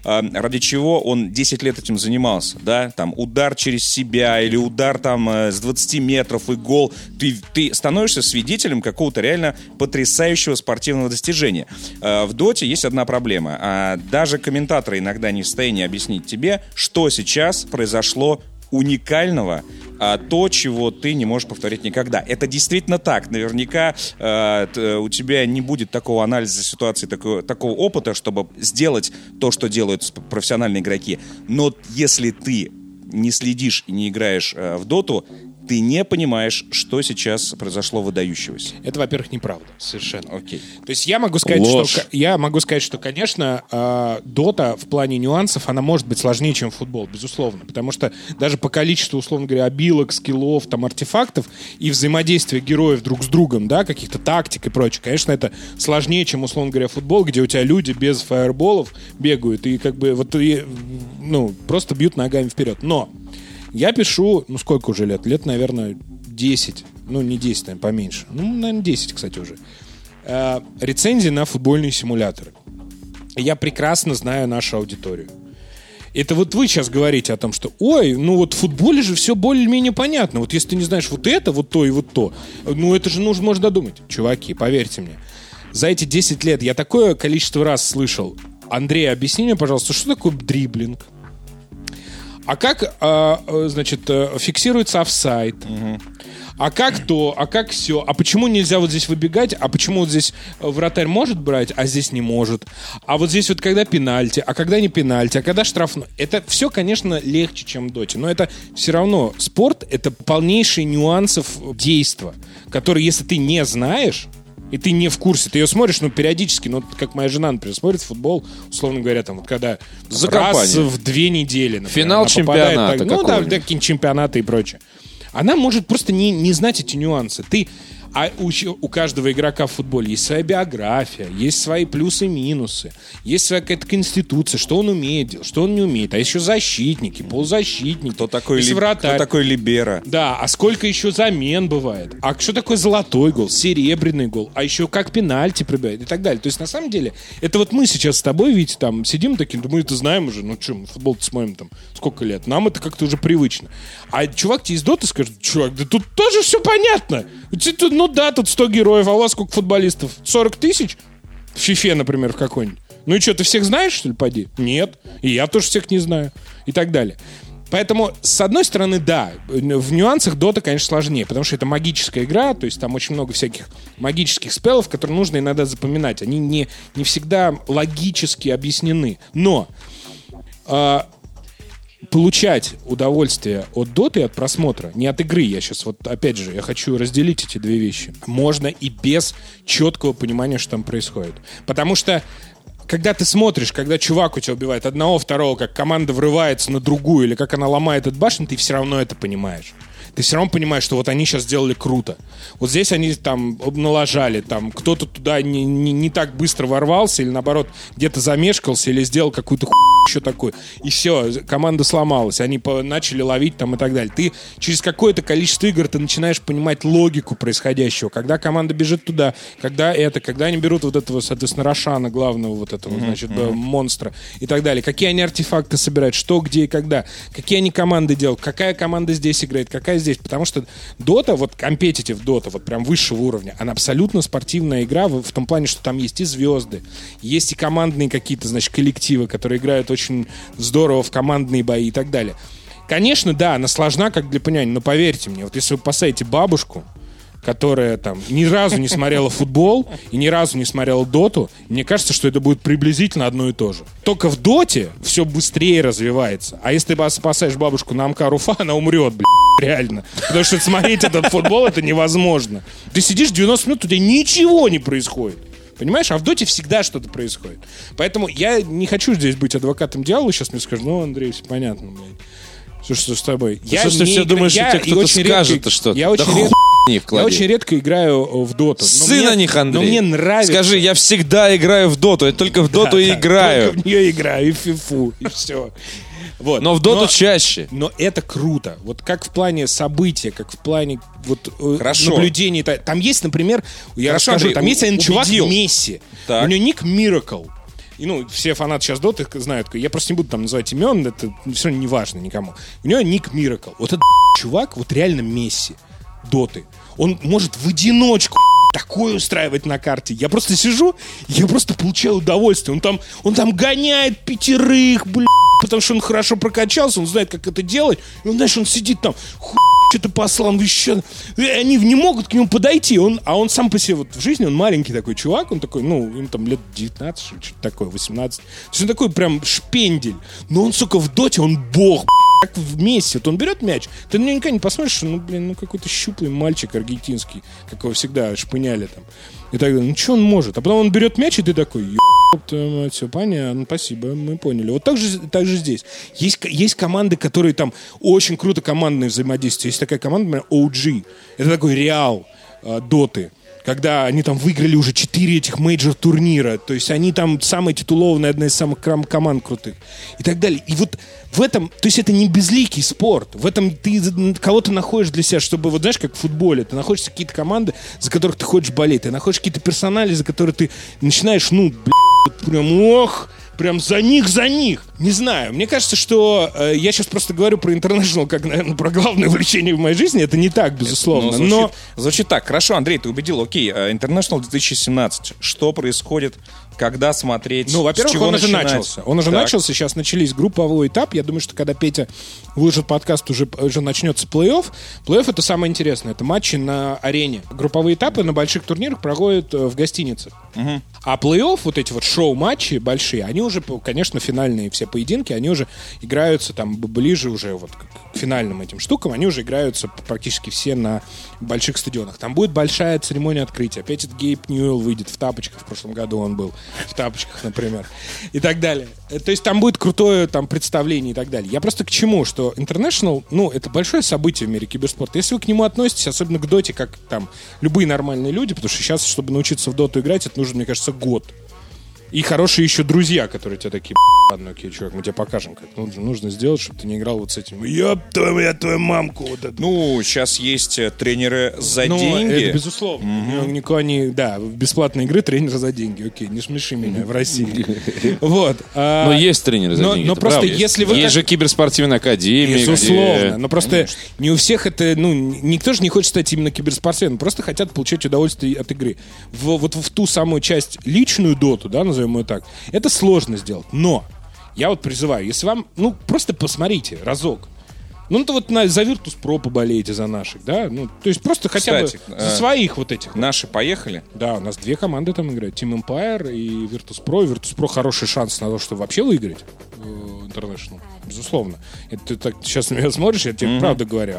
а, ради чего он 10 лет этим занимался, да, там удар через себя или удар там э, с 20 метров и гол, ты, ты становишься свидетелем какого-то реально потрясающего спортивного достижения. Э, В доте есть одна проблема. А, Даже комментаторы иногда не в состоянии объяснить тебе, что сейчас произошло уникального, а, то, чего ты не можешь повторить никогда. Это действительно так. Наверняка э, у тебя не будет такого анализа ситуации, такого, такого опыта, чтобы сделать то, что делают профессиональные игроки. Но если ты не следишь и не играешь э, в доту, ты не понимаешь, что сейчас произошло выдающегося. Это, во-первых, неправда. Совершенно. Окей. То есть я могу сказать, Ложь. что я могу сказать, что, конечно, э, дота в плане нюансов она может быть сложнее, чем футбол, безусловно, потому что даже по количеству, условно говоря, обилок, скиллов, там артефактов и взаимодействия героев друг с другом, да, каких-то тактик и прочее, конечно, это сложнее, чем условно говоря футбол, где у тебя люди без фаерболов бегают и как бы вот и, ну просто бьют ногами вперед. Но я пишу, ну сколько уже лет? Лет, наверное, 10. Ну, не 10, наверное, поменьше. Ну, наверное, 10, кстати, уже. Э, рецензии на футбольные симуляторы. Я прекрасно знаю нашу аудиторию. Это вот вы сейчас говорите о том, что, ой, ну вот в футболе же все более-менее понятно. Вот если ты не знаешь вот это, вот то и вот то, ну это же нужно, можно додумать. Чуваки, поверьте мне, за эти 10 лет я такое количество раз слышал. Андрей, объясни мне, пожалуйста, что такое дриблинг? А как, э, э, значит, э, фиксируется офсайт? А как то, а как все? А почему нельзя вот здесь выбегать? А почему вот здесь э, вратарь может брать, а здесь не может? А вот здесь вот когда пенальти, а когда не пенальти, а когда штрафной? Это все, конечно, легче, чем в доте, но это все равно спорт — это полнейшие нюансов действа, которые, если ты не знаешь, и ты не в курсе, ты ее смотришь, ну, периодически, ну, как моя жена, например, смотрит футбол, условно говоря, там, вот когда За раз компанию. в две недели, например, Финал она попадает чемпионата так- ну, да, какого-нибудь. да, какие-нибудь чемпионаты и прочее. Она может просто не, не знать эти нюансы. Ты, а у, у каждого игрока в футболе есть своя биография, есть свои плюсы и минусы, есть своя какая-то конституция, что он умеет делать, что он не умеет. А еще защитники, полузащитники. Кто такой, ли- вратарь. кто такой Либера? Да, а сколько еще замен бывает? А что такое золотой гол, серебряный гол? А еще как пенальти пробивает и так далее. То есть, на самом деле, это вот мы сейчас с тобой, Витя, там сидим такие, мы это знаем уже, ну что, мы футбол смотрим там сколько лет, нам это как-то уже привычно. А чувак тебе из доты скажет, чувак, да тут тоже все понятно. У тебя тут, ну да, тут 100 героев, а у вас сколько футболистов? 40 тысяч? В фифе, например, в какой-нибудь. Ну и что, ты всех знаешь, что ли, поди? Нет. И я тоже всех не знаю. И так далее. Поэтому, с одной стороны, да, в нюансах Дота, конечно, сложнее, потому что это магическая игра, то есть там очень много всяких магических спелов, которые нужно иногда запоминать. Они не, не всегда логически объяснены. Но а, получать удовольствие от доты от просмотра, не от игры, я сейчас вот, опять же, я хочу разделить эти две вещи, можно и без четкого понимания, что там происходит. Потому что когда ты смотришь, когда чувак у тебя убивает одного, второго, как команда врывается на другую, или как она ломает этот башню, ты все равно это понимаешь. Ты все равно понимаешь, что вот они сейчас сделали круто. Вот здесь они там налажали, там кто-то туда не, не, не так быстро ворвался, или наоборот, где-то замешкался, или сделал какую-то хуйню еще такую. И все, команда сломалась. Они по- начали ловить там и так далее. Ты через какое-то количество игр ты начинаешь понимать логику происходящего. Когда команда бежит туда, когда это, когда они берут вот этого, соответственно, Рошана, главного вот этого, значит, э, монстра и так далее. Какие они артефакты собирают, что, где и когда. Какие они команды делают, какая команда здесь играет, какая здесь. Потому что Дота, вот компетитив Дота, вот прям высшего уровня, она абсолютно спортивная игра в, в том плане, что там есть и звезды, есть и командные какие-то, значит, коллективы, которые играют очень здорово в командные бои и так далее. Конечно, да, она сложна как для понимания, но поверьте мне, вот если вы посадите бабушку которая там ни разу не смотрела футбол и ни разу не смотрела доту, мне кажется, что это будет приблизительно одно и то же. Только в доте все быстрее развивается. А если ты спасаешь бабушку на Амкар Уфа, она умрет, блядь, реально. Потому что смотреть этот футбол это невозможно. Ты сидишь 90 минут, у тебя ничего не происходит. Понимаешь? А в доте всегда что-то происходит. Поэтому я не хочу здесь быть адвокатом дьявола. Сейчас мне скажут, ну, Андрей, все понятно, блядь. Что, что с тобой? Я что ты все думаешь, что тебе кто-то скажет что-то? Я очень да редко... не Я вклади. очень редко играю э, в доту. Но Сын мне- на них, Андрей. Но мне нравится. Скажи, я всегда играю в доту, я только в доту Да, и да, играю. Только в нее играю, и в фифу, и все. Вот. Но в доту чаще. Но это круто. Вот как в плане события, как в плане вот, э, Хорошо. наблюдений. Та- Там есть, например, я Хорошо, расскажу, Андрей, там у- есть один чувак убедил. Месси. Так. У него ник Miracle. И, ну, все фанаты сейчас доты знают. Я просто не буду там называть имен, это все не важно никому. У него ник Miracle. Вот этот *laughs* чувак, вот реально Месси доты. Он может в одиночку *laughs* такое устраивать на карте. Я просто сижу, я просто получаю удовольствие. Он там, он там гоняет пятерых, блядь, *laughs* потому что он хорошо прокачался, он знает, как это делать. И он, знаешь, он сидит там, *laughs* что-то послал, еще... И они не могут к нему подойти. Он, а он сам по себе вот в жизни, он маленький такой чувак, он такой, ну, ему там лет 19, что ли, что-то такое, 18. То есть он такой прям шпендель. Но он, сука, в доте, он бог, как в Месси. Он берет мяч, ты на него никогда не посмотришь, ну, блин, ну, какой-то щуплый мальчик аргентинский, как его всегда шпыняли там. И так далее. Ну, что он может? А потом он берет мяч, и ты такой, «Ёб твою мать, все понятно, спасибо, мы поняли. Вот так же, так же здесь. Есть, есть команды, которые там очень круто командное взаимодействие. Есть такая команда, например, OG. Это такой Реал э, доты. Когда они там выиграли уже 4 этих мейджор турнира. То есть они там самая титулованная, одна из самых команд крутых. И так далее. И вот в этом, то есть это не безликий спорт. В этом ты кого-то находишь для себя, чтобы, вот знаешь, как в футболе, ты находишь какие-то команды, за которых ты хочешь болеть. Ты находишь какие-то персонали, за которые ты начинаешь, ну, блядь, прям, ох, прям за них, за них. Не знаю. Мне кажется, что э, я сейчас просто говорю про International как, наверное, про главное увлечение в моей жизни. Это не так, безусловно. Ну, звучит, но звучит так. Хорошо, Андрей, ты убедил. Окей, э, International 2017. Что происходит, когда смотреть? Ну, во-первых, он уже начался. Он уже Так. начался, сейчас начались групповой этап. Я думаю, что когда Петя выложит подкаст, уже, уже начнется плей-офф. Плей-офф это самое интересное. Это матчи на арене. Групповые этапы на больших турнирах проходят э, в гостинице. А плей-офф, вот эти вот шоу-матчи большие, они уже, конечно, финальные все поединки, они уже играются там ближе уже вот к финальным этим штукам, они уже играются практически все на больших стадионах. Там будет большая церемония открытия. Опять этот Гейб Ньюэлл выйдет в тапочках, в прошлом году он был в тапочках, например, и так далее. Э, То есть там будет крутое там представление и так далее. Я просто к чему, что International, ну, это большое событие в мире киберспорта. Если вы к нему относитесь, особенно к доте, как там любые нормальные люди, потому что сейчас, чтобы научиться в доту играть, это нужно, мне кажется, год. И хорошие еще друзья, которые тебе такие, «Б***ь, ладно, окей, чувак, мы тебе покажем, как нужно, нужно сделать, чтобы ты не играл вот с этим. Ёб твою, я твою мамку. Вот это. Ну, сейчас есть э, тренеры за Ну, деньги. это безусловно. Ну, Никуда не... Да, в бесплатной игры тренер за деньги. Окей, не смеши меня в России. *laughs* Вот. а, Но есть тренеры за деньги, но просто если вы Есть же киберспортивная академия, Безусловно. Но просто не у всех это, ну, никто же не хочет стать именно киберспортсменом. Просто хотят получать удовольствие от игры. В, вот в ту самую часть личную доту, да, назовем ее так, это сложно сделать. Но я вот призываю, если вам, ну, просто посмотрите разок. Ну, то вот на, за Virtus.pro поболейте за наших, да? Ну, то есть просто хотя Кстати, бы э, за своих вот этих. Наши поехали. Да, у нас две команды там играют. Team Empire и Virtus.pro. И Virtus.pro хороший шанс на то, чтобы вообще выиграть э, International. Безусловно. Это ты так сейчас на меня смотришь, я тебе правда говорю.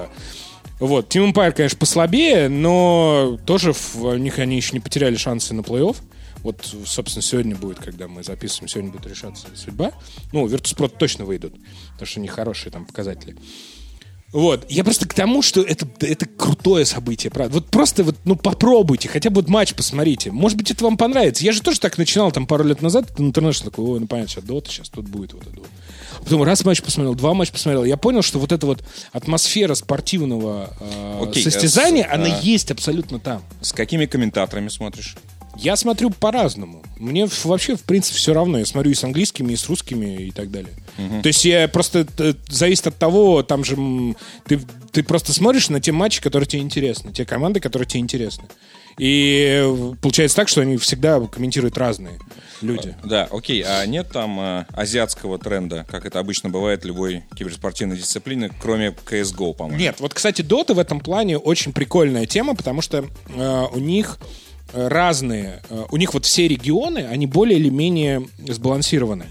Вот, Team Empire, конечно, послабее, но тоже в- у них они еще не потеряли шансы на плей-офф. Вот, собственно, сегодня будет, когда мы записываем, сегодня будет решаться судьба. Ну, Virtus.pro точно выйдут, потому что у них хорошие там показатели. Вот. Я просто к тому, что это, это крутое событие, правда. Вот просто вот, ну, попробуйте, хотя бы вот матч посмотрите. Может быть, это вам понравится. Я же тоже так начинал там пару лет назад, это интернешнл такой, ой, ну, понятно, сейчас Дота, сейчас тут будет вот это вот. А потом раз матч посмотрел, два матча посмотрел. Я понял, что вот эта вот атмосфера спортивного э, Окей, состязания, э, с- она а. есть абсолютно там. С какими комментаторами смотришь? Я смотрю по-разному. Мне вообще, в принципе, все равно. Я смотрю и с английскими, и с русскими, и так далее. То есть я просто... э, Зависит от того, там же... Ты, ты просто смотришь на те матчи, которые тебе интересны. Те команды, которые тебе интересны. И э, получается так, что они всегда комментируют разные люди. Да, окей, а нет там э, азиатского тренда, как это обычно бывает в любой киберспортивной дисциплине, кроме CSGO, по-моему? Нет, вот, кстати, Дота в этом плане очень прикольная тема, потому что э, у них разные, э, у них вот все регионы, они более или менее сбалансированы.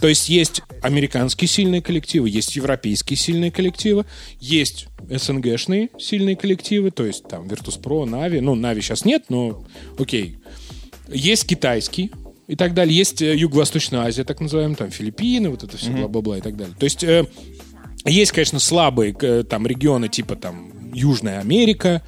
То есть есть американские сильные коллективы, есть европейские сильные коллективы, есть СНГшные сильные коллективы, то есть там Virtus.pro, Navi, ну, Navi сейчас нет, но окей. Есть китайский и так далее, есть э, Юго-Восточная Азия, так называемая, там Филиппины, вот это все бла-бла-бла и так далее. То есть э, есть, конечно, слабые э, там регионы типа там Южная Америка.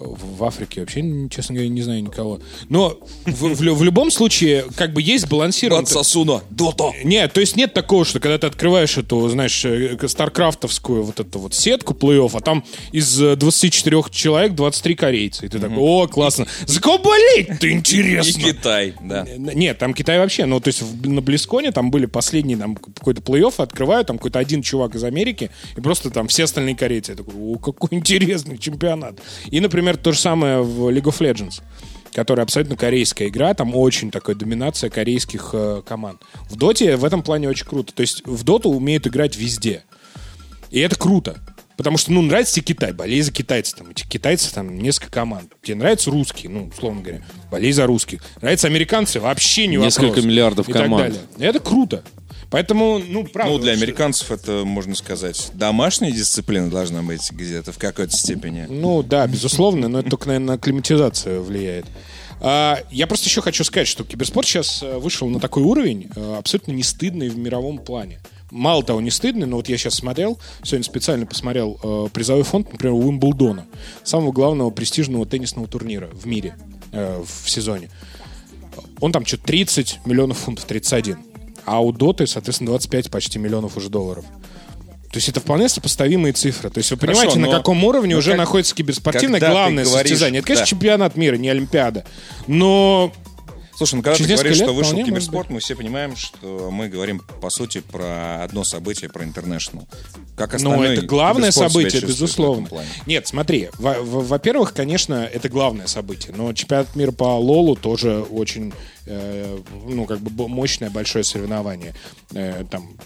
В Африке вообще, честно говоря, не знаю никого. Но в, в в любом случае, как бы есть балансированный... Сасуна, Дота! Нет, то есть нет такого, что когда ты открываешь эту, знаешь, э, старкрафтовскую вот эту вот сетку плей-офф, а там из э, 24 человек 23 корейца. И ты такой, о, классно. За кого болеть? Ты И интересно. Китай, да. Нет, там Китай вообще, ну, то есть на Близконе там были последние, там, какой-то плей-офф, открываю, там какой-то один чувак из Америки, и просто там все остальные корейцы. Я такой, о, какой интересный чемпионат. И, например, то же самое в League of Legends которая абсолютно корейская игра, там очень такая доминация корейских э, команд. В Доте в этом плане очень круто. То есть в Доту умеют играть везде. И это круто. Потому что, ну, нравится тебе Китай, болей за китайцев. Там, эти китайцы, там, несколько команд. Тебе нравятся русские, ну, условно говоря, болей за русских. Нравятся американцы, вообще не Несколько вопрос. миллиардов И так команд. далее. И это круто. Поэтому, ну, правда. Ну, для что- американцев это, можно сказать, домашняя дисциплина должна быть где-то в какой-то степени. Ну да, безусловно, но это только, наверное, на климатизацию влияет. А, я просто еще хочу сказать, что киберспорт сейчас э, вышел на такой уровень, э, абсолютно не стыдный в мировом плане. Мало того, не стыдный, но вот я сейчас смотрел, сегодня специально посмотрел э, призовой фонд, например, Уимблдона, самого главного престижного теннисного турнира в мире э, в сезоне. Он там что-то 30 миллионов фунтов, 31. А у Доты, соответственно, 25 почти миллионов уже долларов. То есть это вполне сопоставимые цифры. То есть вы Хорошо, понимаете, на каком уровне но уже как- находится киберспортивное главное говоришь- состязание. Это, конечно, да. чемпионат мира, не Олимпиада. Но Слушай, ну когда Через ты говоришь, несколько что лет вышел вполне киберспорт, мы все понимаем, что мы говорим, по сути, про одно событие, про International. Как Ну, остальной это главное событие, безусловно. Нет, смотри, во- во- во-первых, конечно, это главное событие, но чемпионат мира по Лолу тоже очень, э, ну, как бы мощное, большое соревнование. Э, там,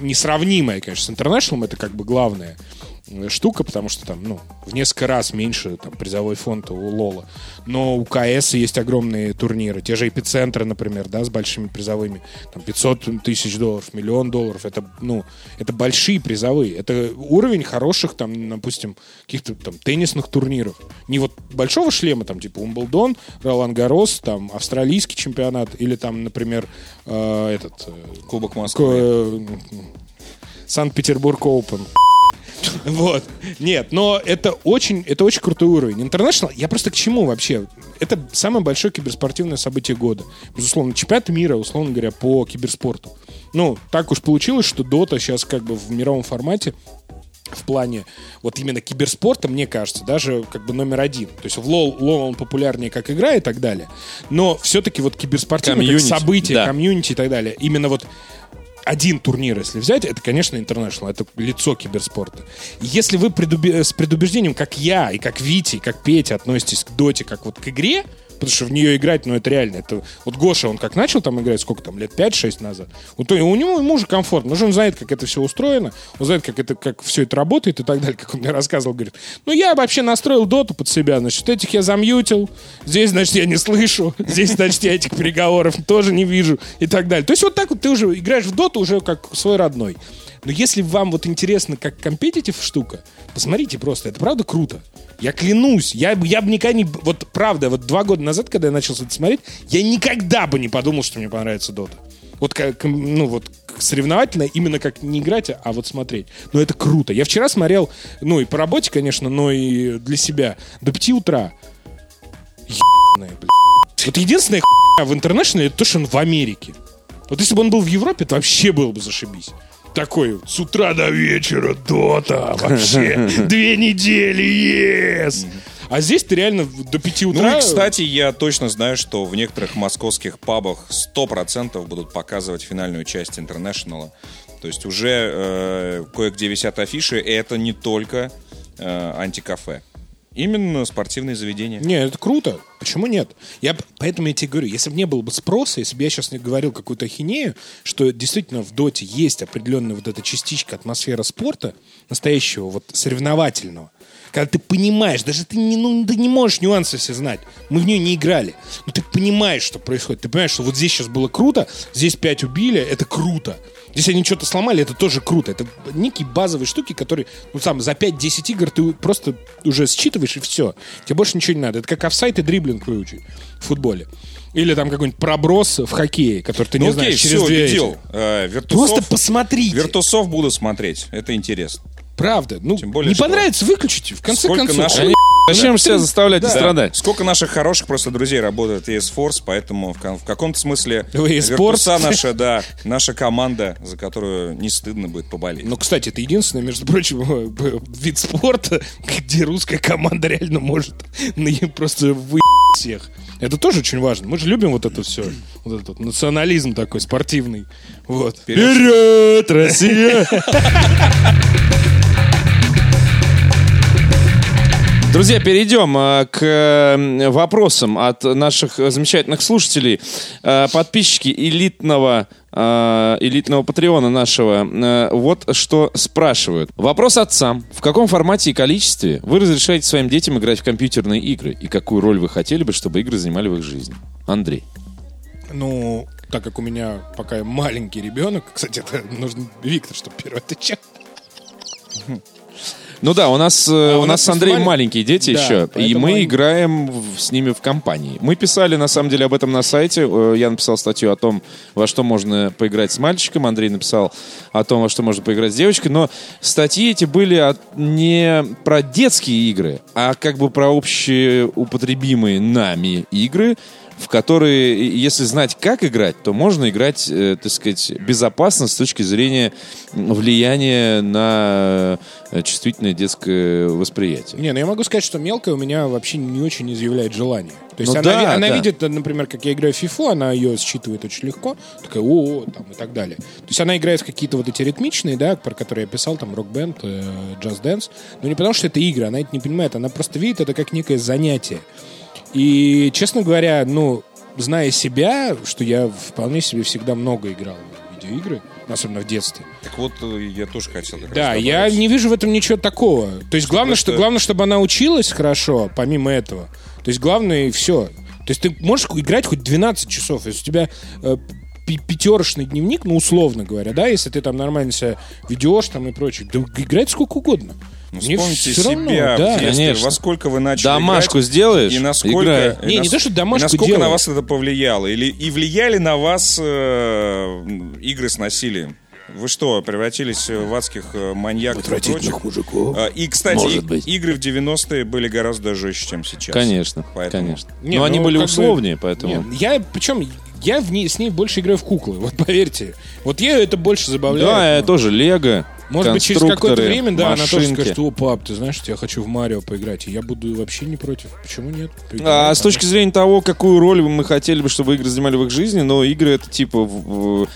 несравнимое, конечно, с International, это как бы главная э, штука, потому что там, ну, в несколько раз меньше там, призовой фонд у Лола. Но у КС есть огромные турниры. Те же эпицентры, например, да, с большими призовыми. Там 500 тысяч долларов, миллион долларов. Это, ну, это большие призовые. Это уровень хороших, там, допустим, каких-то там теннисных турниров. Не вот большого шлема, там, типа Умблдон, Ролан Гарос, там, австралийский чемпионат, или там, например, э, этот... э, Кубок Москвы. э, Санкт-Петербург Open. Вот. Нет, но это очень, это очень крутой уровень. International, я просто к чему вообще? Это самое большое киберспортивное событие года. Безусловно, чемпионат мира, условно говоря, по киберспорту. Ну, так уж получилось, что Дота сейчас как бы в мировом формате в плане вот именно киберспорта, мне кажется, даже как бы номер один. То есть в LoL, LoL он популярнее как игра и так далее. Но все-таки вот киберспортивное как Комьюнити, событие, да. комьюнити и так далее. Именно вот один турнир, если взять, это, конечно, International, это лицо киберспорта. Если вы предубе- с предубеждением, как я, и как Вити, и как Петя относитесь к доте, как вот к игре, потому что в нее играть, ну, это реально. Это, вот Гоша, он как начал там играть, сколько там, лет 5-6 назад, вот, у него ему уже комфортно, потому что он знает, как это все устроено, он знает, как, это, как все это работает и так далее, как он мне рассказывал, говорит, ну, я вообще настроил доту под себя, значит, этих я замьютил, здесь, значит, я не слышу, *laughs* здесь, значит, я этих переговоров тоже не вижу и так далее. То есть вот так вот ты уже играешь в доту уже как свой родной. Но если вам вот интересно, как компетитив штука, посмотрите просто, это правда круто. Я клянусь, я, я бы никогда не... Вот правда, вот два года назад, когда я начал это смотреть, я никогда бы не подумал, что мне понравится Дота. Вот как, ну вот соревновательно, именно как не играть, а вот смотреть. Но это круто. Я вчера смотрел, ну и по работе, конечно, но и для себя, до 5 утра. Ебаная, блядь. Вот единственная хуйня в интернешнале, это то, что он в Америке. Вот если бы он был в Европе, то вообще было бы зашибись. Такой с утра до вечера, дота, вообще, *laughs* две недели, ес. А здесь ты реально до 5 утра... Ну и, кстати, я точно знаю, что в некоторых московских пабах 100% будут показывать финальную часть Интернешнала. То есть уже э, кое-где висят афиши, и это не только э, антикафе. Именно спортивные заведения. Не, это круто. Почему нет? Я поэтому я тебе говорю, если бы не было бы спроса, если бы я сейчас не говорил какую-то ахинею, что действительно в доте есть определенная вот эта частичка атмосфера спорта, настоящего, вот соревновательного, когда ты понимаешь, даже ты не, ну, ты не можешь нюансы все знать. Мы в нее не играли. Но ты понимаешь, что происходит. Ты понимаешь, что вот здесь сейчас было круто, здесь пять убили, это круто. Здесь они что-то сломали, это тоже круто. Это некие базовые штуки, которые, ну, сам, за 5-10 игр ты просто уже считываешь, и все. Тебе больше ничего не надо. Это как офсайт и дриблинг выучить в футболе. Или там какой-нибудь проброс в хоккее, который ты Ну не окей, знаешь через все, две видел. эти. Э, Виртусов- Просто посмотрите. Виртусов буду смотреть. Это интересно. Правда. Ну, Тем более, не что- понравится, выключите. В конце Сколько концов. наших- Они- *laughs* Зачем себя заставлять Да. страдать? Сколько наших хороших просто друзей работает в ES Force, поэтому в, в каком-то смысле В ES Виртуса Force. наша, да, наша команда, за которую не стыдно будет поболеть. Ну, кстати, это единственный, между прочим, *laughs* вид спорта, *laughs* где русская команда реально может просто вы всех. Это тоже очень важно. Мы же любим вот это все. Вот этот вот национализм такой спортивный. Вот. Вперед, Россия! Друзья, перейдем э, к э, вопросам от наших замечательных слушателей. Э, Подписчики элитного, элитного патреона нашего вот что спрашивают. Вопрос отцам. В каком формате и количестве вы разрешаете своим детям играть в компьютерные игры? И какую роль вы хотели бы, чтобы игры занимали в их жизни? Андрей. Ну, так как у меня пока маленький ребенок, кстати, это нужно Виктор, чтобы первый отвечал. *laughs* Ну да, у нас, э, у, у нас с Андреем просто маленькие дети Да, еще, и мы они- играем в- с ними в компании. Мы писали, на самом деле, об этом на сайте. Э, Я написал статью о том, во что можно поиграть с мальчиком. Андрей написал о том, во что можно поиграть с девочкой. Но статьи эти были от- не про детские игры, а как бы про общеупотребимые нами игры, в которые, если знать, как играть, то можно играть, э, так сказать, безопасно с точки зрения влияния на э, чувствительное детское восприятие. Не, ну я могу сказать, что мелкая у меня вообще не очень изъявляет желание. То есть Ну она, да, она да. видит, например, как я играю в FIFA, она ее считывает очень легко, такая, о, там и так далее. То есть она играет в какие-то вот эти ритмичные, да, про которые я писал, там, рок-бенд, э, джаз-дэнс, но не потому, что это игры, она это не понимает, она просто видит это как некое занятие. И, честно говоря, ну, зная себя, что я вполне себе всегда много играл в видеоигры, особенно в детстве, Так вот, э, я тоже хотел да, я не вижу в этом ничего такого. То есть главное, что, главное, чтобы она училась хорошо, помимо этого. То есть главное, и все. То есть ты можешь играть хоть 12 часов, если у тебя э, пятерочный дневник, ну, условно говоря, да, если ты там нормально себя ведешь там и прочее, да играть сколько угодно. Ну, Мне вспомните равно, себя да. в детстве, Конечно. во сколько вы начали Домашку играть, сделаешь, и насколько, играй. и Не, не нас- то, что домашку и насколько делаешь. на вас это повлияло, или и влияли на вас э, игры с насилием? Вы что, превратились в адских э, маньяков и прочих? мужиков. А, И, кстати, Может и- быть. игры в 90-е были гораздо жестче, чем сейчас. Конечно, Поэтому- конечно. Не, Но они ну, были как бы- условнее, поэтому... Не, я, причем, я в ней, с ней больше играю в куклы, вот поверьте. Вот я это больше забавляет. Да, я тоже Лего, Может быть, через какое-то время, да, она тоже машинки. скажет, о, пап, ты знаешь, что я хочу в Марио поиграть, и я буду вообще не против. Почему нет? А Поиграем, с точки зрения того, какую роль мы хотели бы, чтобы игры занимали в их жизни, но игры это типа в- в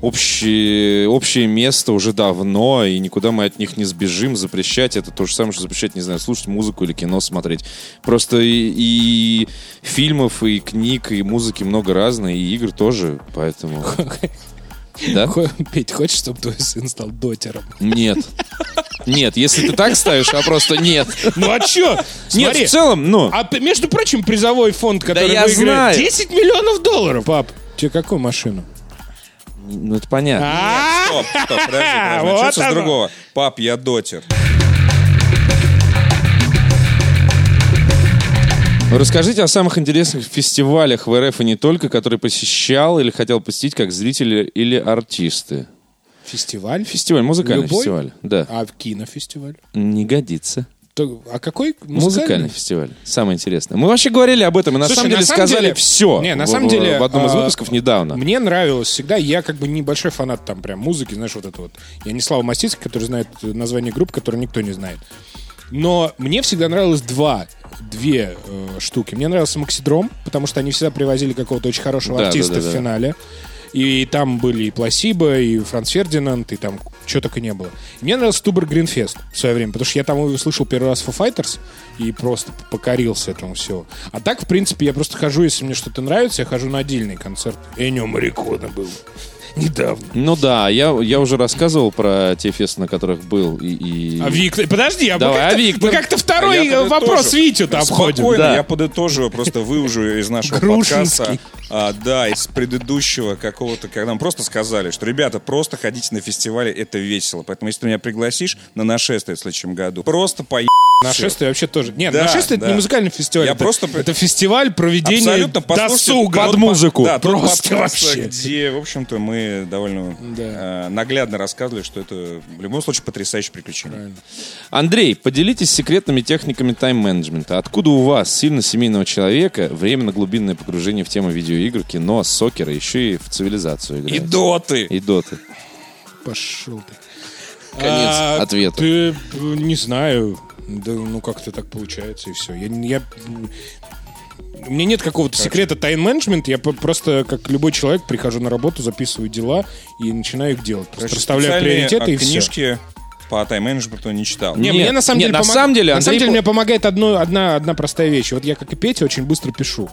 общее, общее место уже давно, и никуда мы от них не сбежим. Запрещать это то же самое, что запрещать, не знаю, слушать музыку или кино смотреть. Просто и, и фильмов, и книг, и музыки много разной, и игр тоже, поэтому... *laughs* Да? Петь, хочешь, чтобы твой сын стал дотером? Нет. Нет, если ты так ставишь, а просто нет. Ну а чё? Нет, в целом, ну... а между прочим, призовой фонд, который я выиграет знаю. 10 миллионов долларов. Пап, тебе какую машину? Ну, это понятно. А? Стоп, стоп, подожди, подожди. *laughs* Вот Начнется с оно. другого. Пап, я дотер. Расскажите о самых интересных фестивалях в РФ и не только, которые посещал или хотел посетить как зрители или артисты. Фестиваль? Фестиваль, музыкальный Любой? фестиваль. Да. А кинофестиваль? Не годится. То- а какой? Музыкальный, Музыкальный? фестиваль. Самое интересное. Мы вообще говорили об этом, и на Слушай, самом на деле самом сказали деле- все. Не, на в, самом деле, В одном из а, выпусков недавно. Мне нравилось всегда. Я как бы небольшой фанат там прям музыки, знаешь, вот это вот. Я не Слава Мастицкий, который знает название групп, которые никто не знает. Но мне всегда нравилось два две э, штуки. Мне нравился Максидром, потому что они всегда привозили какого-то очень хорошего Да, артиста да, да, в финале. И там были и Пласиба, и Франц Фердинанд, и там чего только не было. И мне нравился Тубер Гринфест в свое время, потому что я там услышал первый раз Foo Fighters и просто покорился этому всего. А так, в принципе, я просто хожу, если мне что-то нравится, я хожу на отдельный концерт. Энио Марикона был недавно. Ну да, я, я уже рассказывал про те фесты, на которых был. И, и- А Виктор, подожди, а Давай, мы как-то, а Виктор? мы как-то второй А я вопрос подытожу. Витю-то обходим. Спокойно, Да. я подытожу, просто выужу из нашего *laughs* подкаста. а, да, из предыдущего какого-то, когда нам просто сказали, что, ребята, просто ходите на фестивале, это весело. Поэтому, если ты меня пригласишь на нашествие в следующем году, просто по Нашествие вообще тоже. Нет, Да, нашествие это да. не музыкальный фестиваль. Я это, просто- это фестиваль проведения Абсолютно досуга. Под музыку. Да, Просто подкаст, вообще. где, в общем-то, мы довольно Да. э, наглядно рассказывали, что это в любом случае потрясающее приключение. Андрей, поделитесь секретными техниками тайм-менеджмента. Откуда у вас, сильно семейного человека, время на глубинное погружение в тему видеоигр, кино, сокера, еще и в цивилизацию играть? И доты! И доты. Пошел ты. Конец А, ответа. Ты, э, не знаю. Да, ну как-то так получается, и все. Я, я- у меня нет какого-то секрета тайм-менеджмента. Я просто, как любой человек, прихожу на работу, записываю дела и начинаю их делать. Просто Короче, расставляю приоритеты и все. книжки по тайм-менеджменту не читал. Не, Нет, мне на самом нет, деле на помог- самом деле на самом деле мне помогает одно, одна, одна простая вещь. Вот я, как и Петя, очень быстро пишу.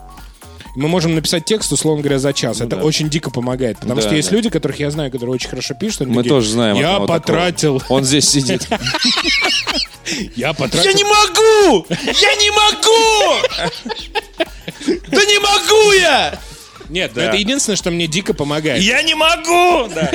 Мы можем написать текст, условно говоря, за час. Это очень дико помогает. Потому Ну Да, что есть да. люди, которых я знаю, которые очень хорошо пишут. они Мы такие, тоже знаем. Я потратил. такого. Он здесь сидит. *laughs* Я потратил. могу! Я не могу! Да не могу я! Нет, ну это единственное, что мне дико помогает. Я не могу! Да.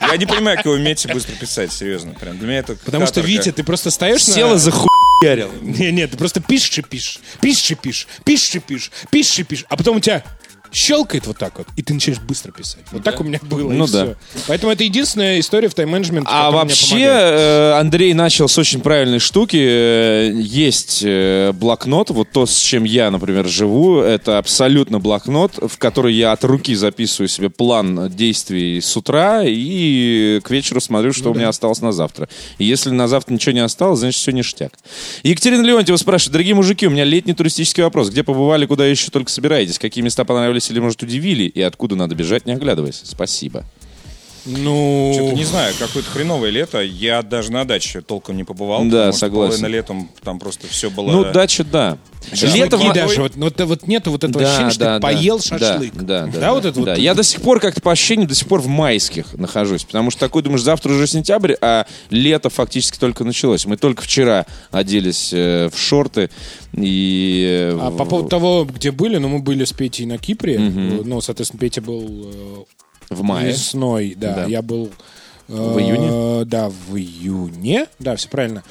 Я не понимаю, как вы умеете быстро писать, серьезно. Прям для меня это Потому что. Витя, ты просто стоишь на... Села за хуярил. Не, нет, ты просто пишешь и пишешь, пишешь и пишешь, пишешь и пишешь, пишешь и пишешь, а потом у тебя щелкает вот так вот, и ты начинаешь быстро писать. Вот так у меня было, Ну и да. все. Поэтому это единственная история в тайм-менеджменте, А вообще э, Андрей начал с очень правильной штуки. Э, Есть э, блокнот, вот то, с чем я, например, живу, это абсолютно блокнот, в который я от руки записываю себе план действий с утра и к вечеру смотрю, что у меня осталось на завтра. И если на завтра ничего не осталось, значит все ништяк. Екатерина Леонтьева спрашивает, дорогие мужики, у меня летний туристический вопрос. Где побывали, куда еще только собираетесь? Какие места понравились или, может, удивили? И откуда надо бежать, не оглядываясь? Спасибо. Ну... Что-то не знаю, какое-то хреновое лето. Я даже на даче толком не побывал. Да, потому что согласен. половина летом там просто все было... Ну, дача, да. Шашлыки Лето в- даже, вот, вот, вот нету вот этого ощущения, что ты поел шашлык. Да, да, да, вот это да. вот. Я до сих пор как-то по ощущениям до сих пор в майских нахожусь, потому что такой думаешь, завтра уже сентябрь, а лето фактически только началось. Мы только вчера оделись э, в шорты и... э, А по поводу того, где были, ну, мы были с Петей на Кипре. Ну, соответственно, Петя был э, в мае. весной, да. Да. Я был... э, В июне? Да, в июне. Да, все правильно.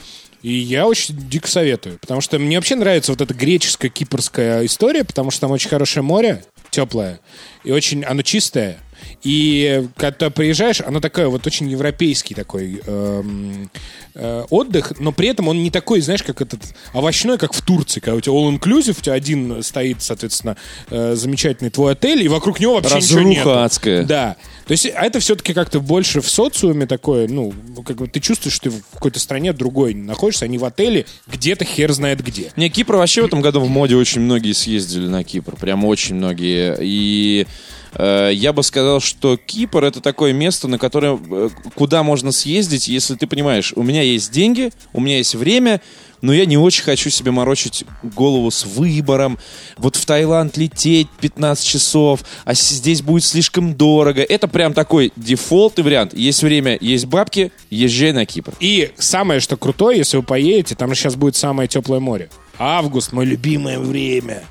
И я очень дико советую, потому что мне вообще нравится вот эта греческая кипрская история, потому что там очень хорошее море, теплое, и очень оно чистое. И когда приезжаешь, оно такое вот очень европейский такой эм, э, отдых, но при этом он не такой, знаешь, как этот овощной, как в Турции, когда у тебя all-inclusive, у тебя один стоит, соответственно, э, замечательный твой отель, и вокруг него вообще ничего Разруха нет. адская. Да. То есть, а это все-таки как-то больше в социуме такое, ну, как бы ты чувствуешь, что ты в какой-то стране другой находишься, а не в отеле, где-то хер знает где. Не, Кипр вообще в этом году в моде очень многие съездили на Кипр. Прям очень многие. И я бы сказал, что Кипр это такое место, на которое э, куда можно съездить, если ты понимаешь, у меня есть деньги, у меня есть время, но я не очень хочу себе морочить голову с выбором. Вот в Таиланд лететь 15 часов, а здесь будет слишком дорого. Это прям такой дефолтный вариант. Есть время, есть бабки, езжай на Кипр. И самое, что крутое, если вы поедете, там же сейчас будет самое теплое море. Август, мое любимое время.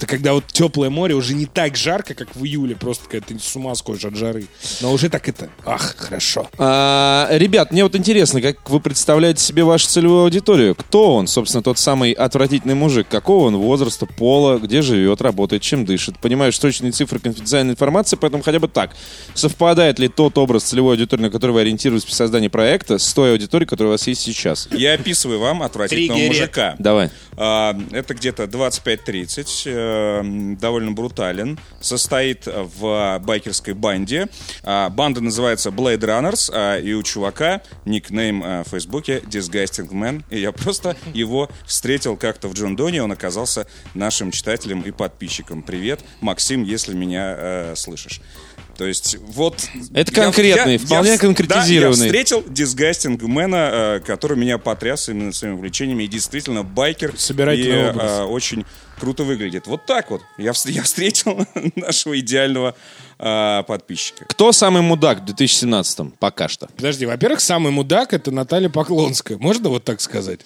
Это когда вот теплое море уже не так жарко, как в июле, просто когда ты с ума сходишь от жары. Но уже так это, ах, хорошо. А, ребят, мне вот интересно, как вы представляете себе вашу целевую аудиторию? Кто он, собственно, тот самый отвратительный мужик? Какого он возраста, пола, где живет, работает, чем дышит? Понимаю, что точные цифры, конфиденциальная информация, поэтому хотя бы так. Совпадает ли тот образ целевой аудитории, на который вы ориентируетесь при создании проекта, с той аудиторией, которая у вас есть сейчас? Я описываю вам отвратительного Триггерит. мужика. Давай. А, это где-то 25-30. Э, довольно брутален. Состоит в байкерской банде. А, Банда называется Blade Runners, а, и у чувака никнейм а, в Фейсбуке Disgusting Man. И я просто его встретил как-то в Джон Доне. Он оказался нашим читателем и подписчиком. Привет, Максим, если меня э, слышишь. То есть вот... Это конкретный, вполне вс- конкретизированный. Да, я встретил дисгастингмена, э, который меня потряс именно своими увлечениями. И действительно байкер. Собирательный и, э, очень круто выглядит. Вот так вот. Я, *laughs* я встретил *laughs* нашего идеального э, подписчика. Кто самый мудак в 2017 пока что? Подожди, во-первых, самый мудак это Наталья Поклонская. Можно вот так сказать?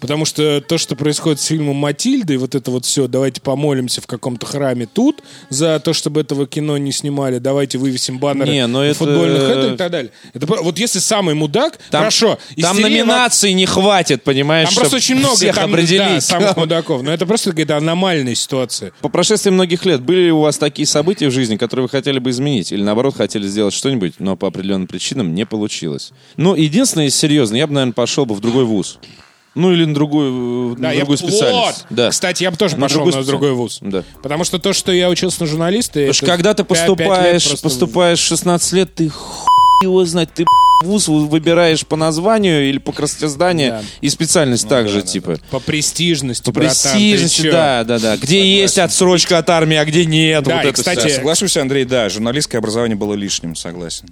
Потому что то, что происходит с фильмом «Матильда», и вот это вот все, давайте помолимся в каком-то храме тут за то, чтобы этого кино не снимали, давайте вывесим баннеры Не, но это- футбольных это и так далее. Это, вот если самый мудак, хорошо. Там истерия номинаций не хватит, понимаешь, Там просто очень много всех там, определить. да, самых мудаков. Но это просто какая-то аномальная ситуация. По прошествии многих лет были ли у вас такие события в жизни, которые вы хотели бы изменить? Или наоборот, хотели сделать что-нибудь, но по определенным причинам не получилось? Ну, единственное серьезно, я бы, наверное, пошел бы в другой вуз. Ну, или на другую, на Да, я другую б- специальность. Вот. Да. Кстати, я бы тоже На пошел другую на другой вуз. Да. Потому что то, что я учился на журналиста... Потому что когда ты поступаешь, просто- поступаешь в 16 лет, ты хуй его знать, ты вуз выбираешь по названию или по красоте здания, Да. и специальность также, типа. По престижности, По братан, престижности, да, да, да. Где есть отсрочка от армии, а где нет. Да, вот и, это кстати. Да, соглашусь, Андрей, да, журналистское образование было лишним, согласен.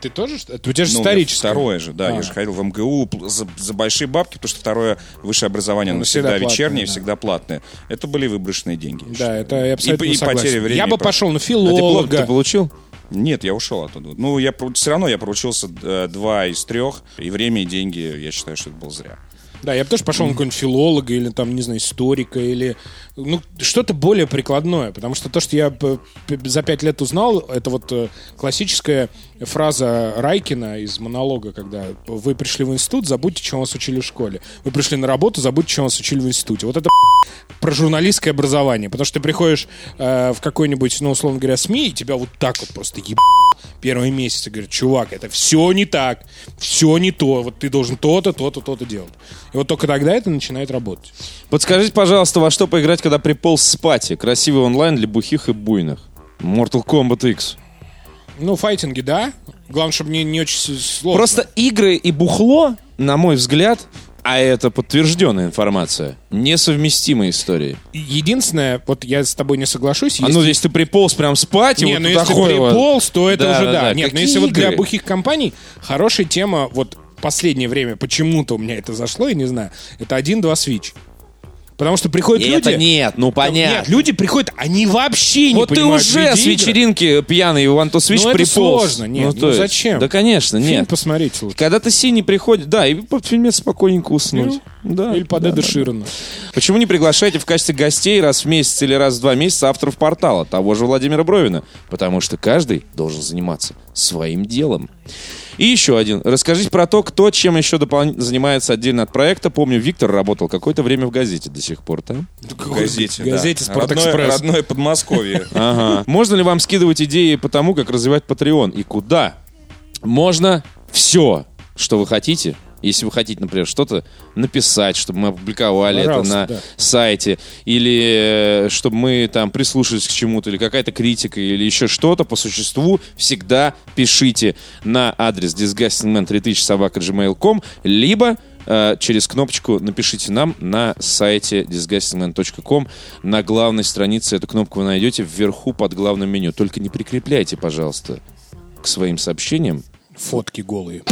Ты тоже? Это у тебя же Ну, историческое. Второе же, да. А. Я же ходил в МГУ за, за большие бабки, потому что второе высшее образование, Ну, оно всегда всегда, платное, вечернее, да. всегда платное. Это были выброшенные деньги. Да, это я абсолютно и, и согласен. потеря времени. Я бы пошел на А ты филолога. ты получил? Нет, я ушел оттуда. Ну, я все равно я проучился э, два из трех, и время, и деньги, я считаю, что это было зря. Да, я бы тоже пошел на какого-нибудь филолога или там, не знаю, историка или ну, что-то более прикладное. Потому что то, что я за пять лет узнал, это вот э, классическая фраза Райкина из монолога, когда вы пришли в институт, забудьте, чем вас учили в школе. Вы пришли на работу, забудьте, чем вас учили в институте. Вот это *laughs* про журналистское образование. Потому что ты приходишь э, в какой-нибудь, ну, условно говоря, СМИ, и тебя вот так вот просто еб первые месяцы говорят, чувак, это все не так, все не то, вот ты должен то-то, то-то, то-то делать. И вот только тогда это начинает работать. Подскажите, пожалуйста, во что поиграть, когда приполз спать? Красивый онлайн для бухих и буйных. Mortal Kombat X. Ну, файтинги, да. Главное, чтобы не, не очень сложно. Просто игры и бухло, на мой взгляд, а это подтвержденная информация, несовместимые истории. Единственное, вот я с тобой не соглашусь. А ну, если ты приполз прям спать, и Не, вот ну если вот- приполз, то это Да, уже да, да. да. Нет, но Какие если вот для игры? бухих компаний хорошая тема, вот последнее время почему-то у меня это зашло, я не знаю, это один-два свич. Потому что приходят люди... Это нет, ну понятно. Нет, люди приходят, они вообще не вот ты понимают уже с вечеринки пьяный в Анту Свич Ну, это приполз. сложно, нет, ну то есть- зачем? Да, конечно, Фильм нет. посмотреть лучше. Когда ты синий приходит, да, и под фильмец спокойненько уснуть. Да, Или по да, Деду да. Ширану. Почему не приглашаете в качестве гостей раз в месяц или раз в два месяца авторов портала, того же Владимира Бровина? Потому что каждый должен заниматься своим делом. И еще один. Расскажите про то, кто чем еще дополнительно занимается отдельно от проекта. Помню, Виктор работал какое-то время в газете до сих пор, да? В газете, В газете да. «Спортэкспресс». Родное, родное Подмосковье. *laughs* Ага. Можно ли вам скидывать идеи по тому, как развивать Patreon и куда? Можно все, что вы хотите. Если вы хотите, например, что-то написать, чтобы мы опубликовали Пожалуйста, это на да. сайте, или э, чтобы мы там прислушались к чему-то, или какая-то критика, или еще что-то по существу, всегда пишите на адрес disgustingman3000 либо э, через кнопочку напишите нам на сайте disgustingman.com. На главной странице эту кнопку вы найдете вверху под главным меню. Только не прикрепляйте, пожалуйста, к своим сообщениям Фотки голые.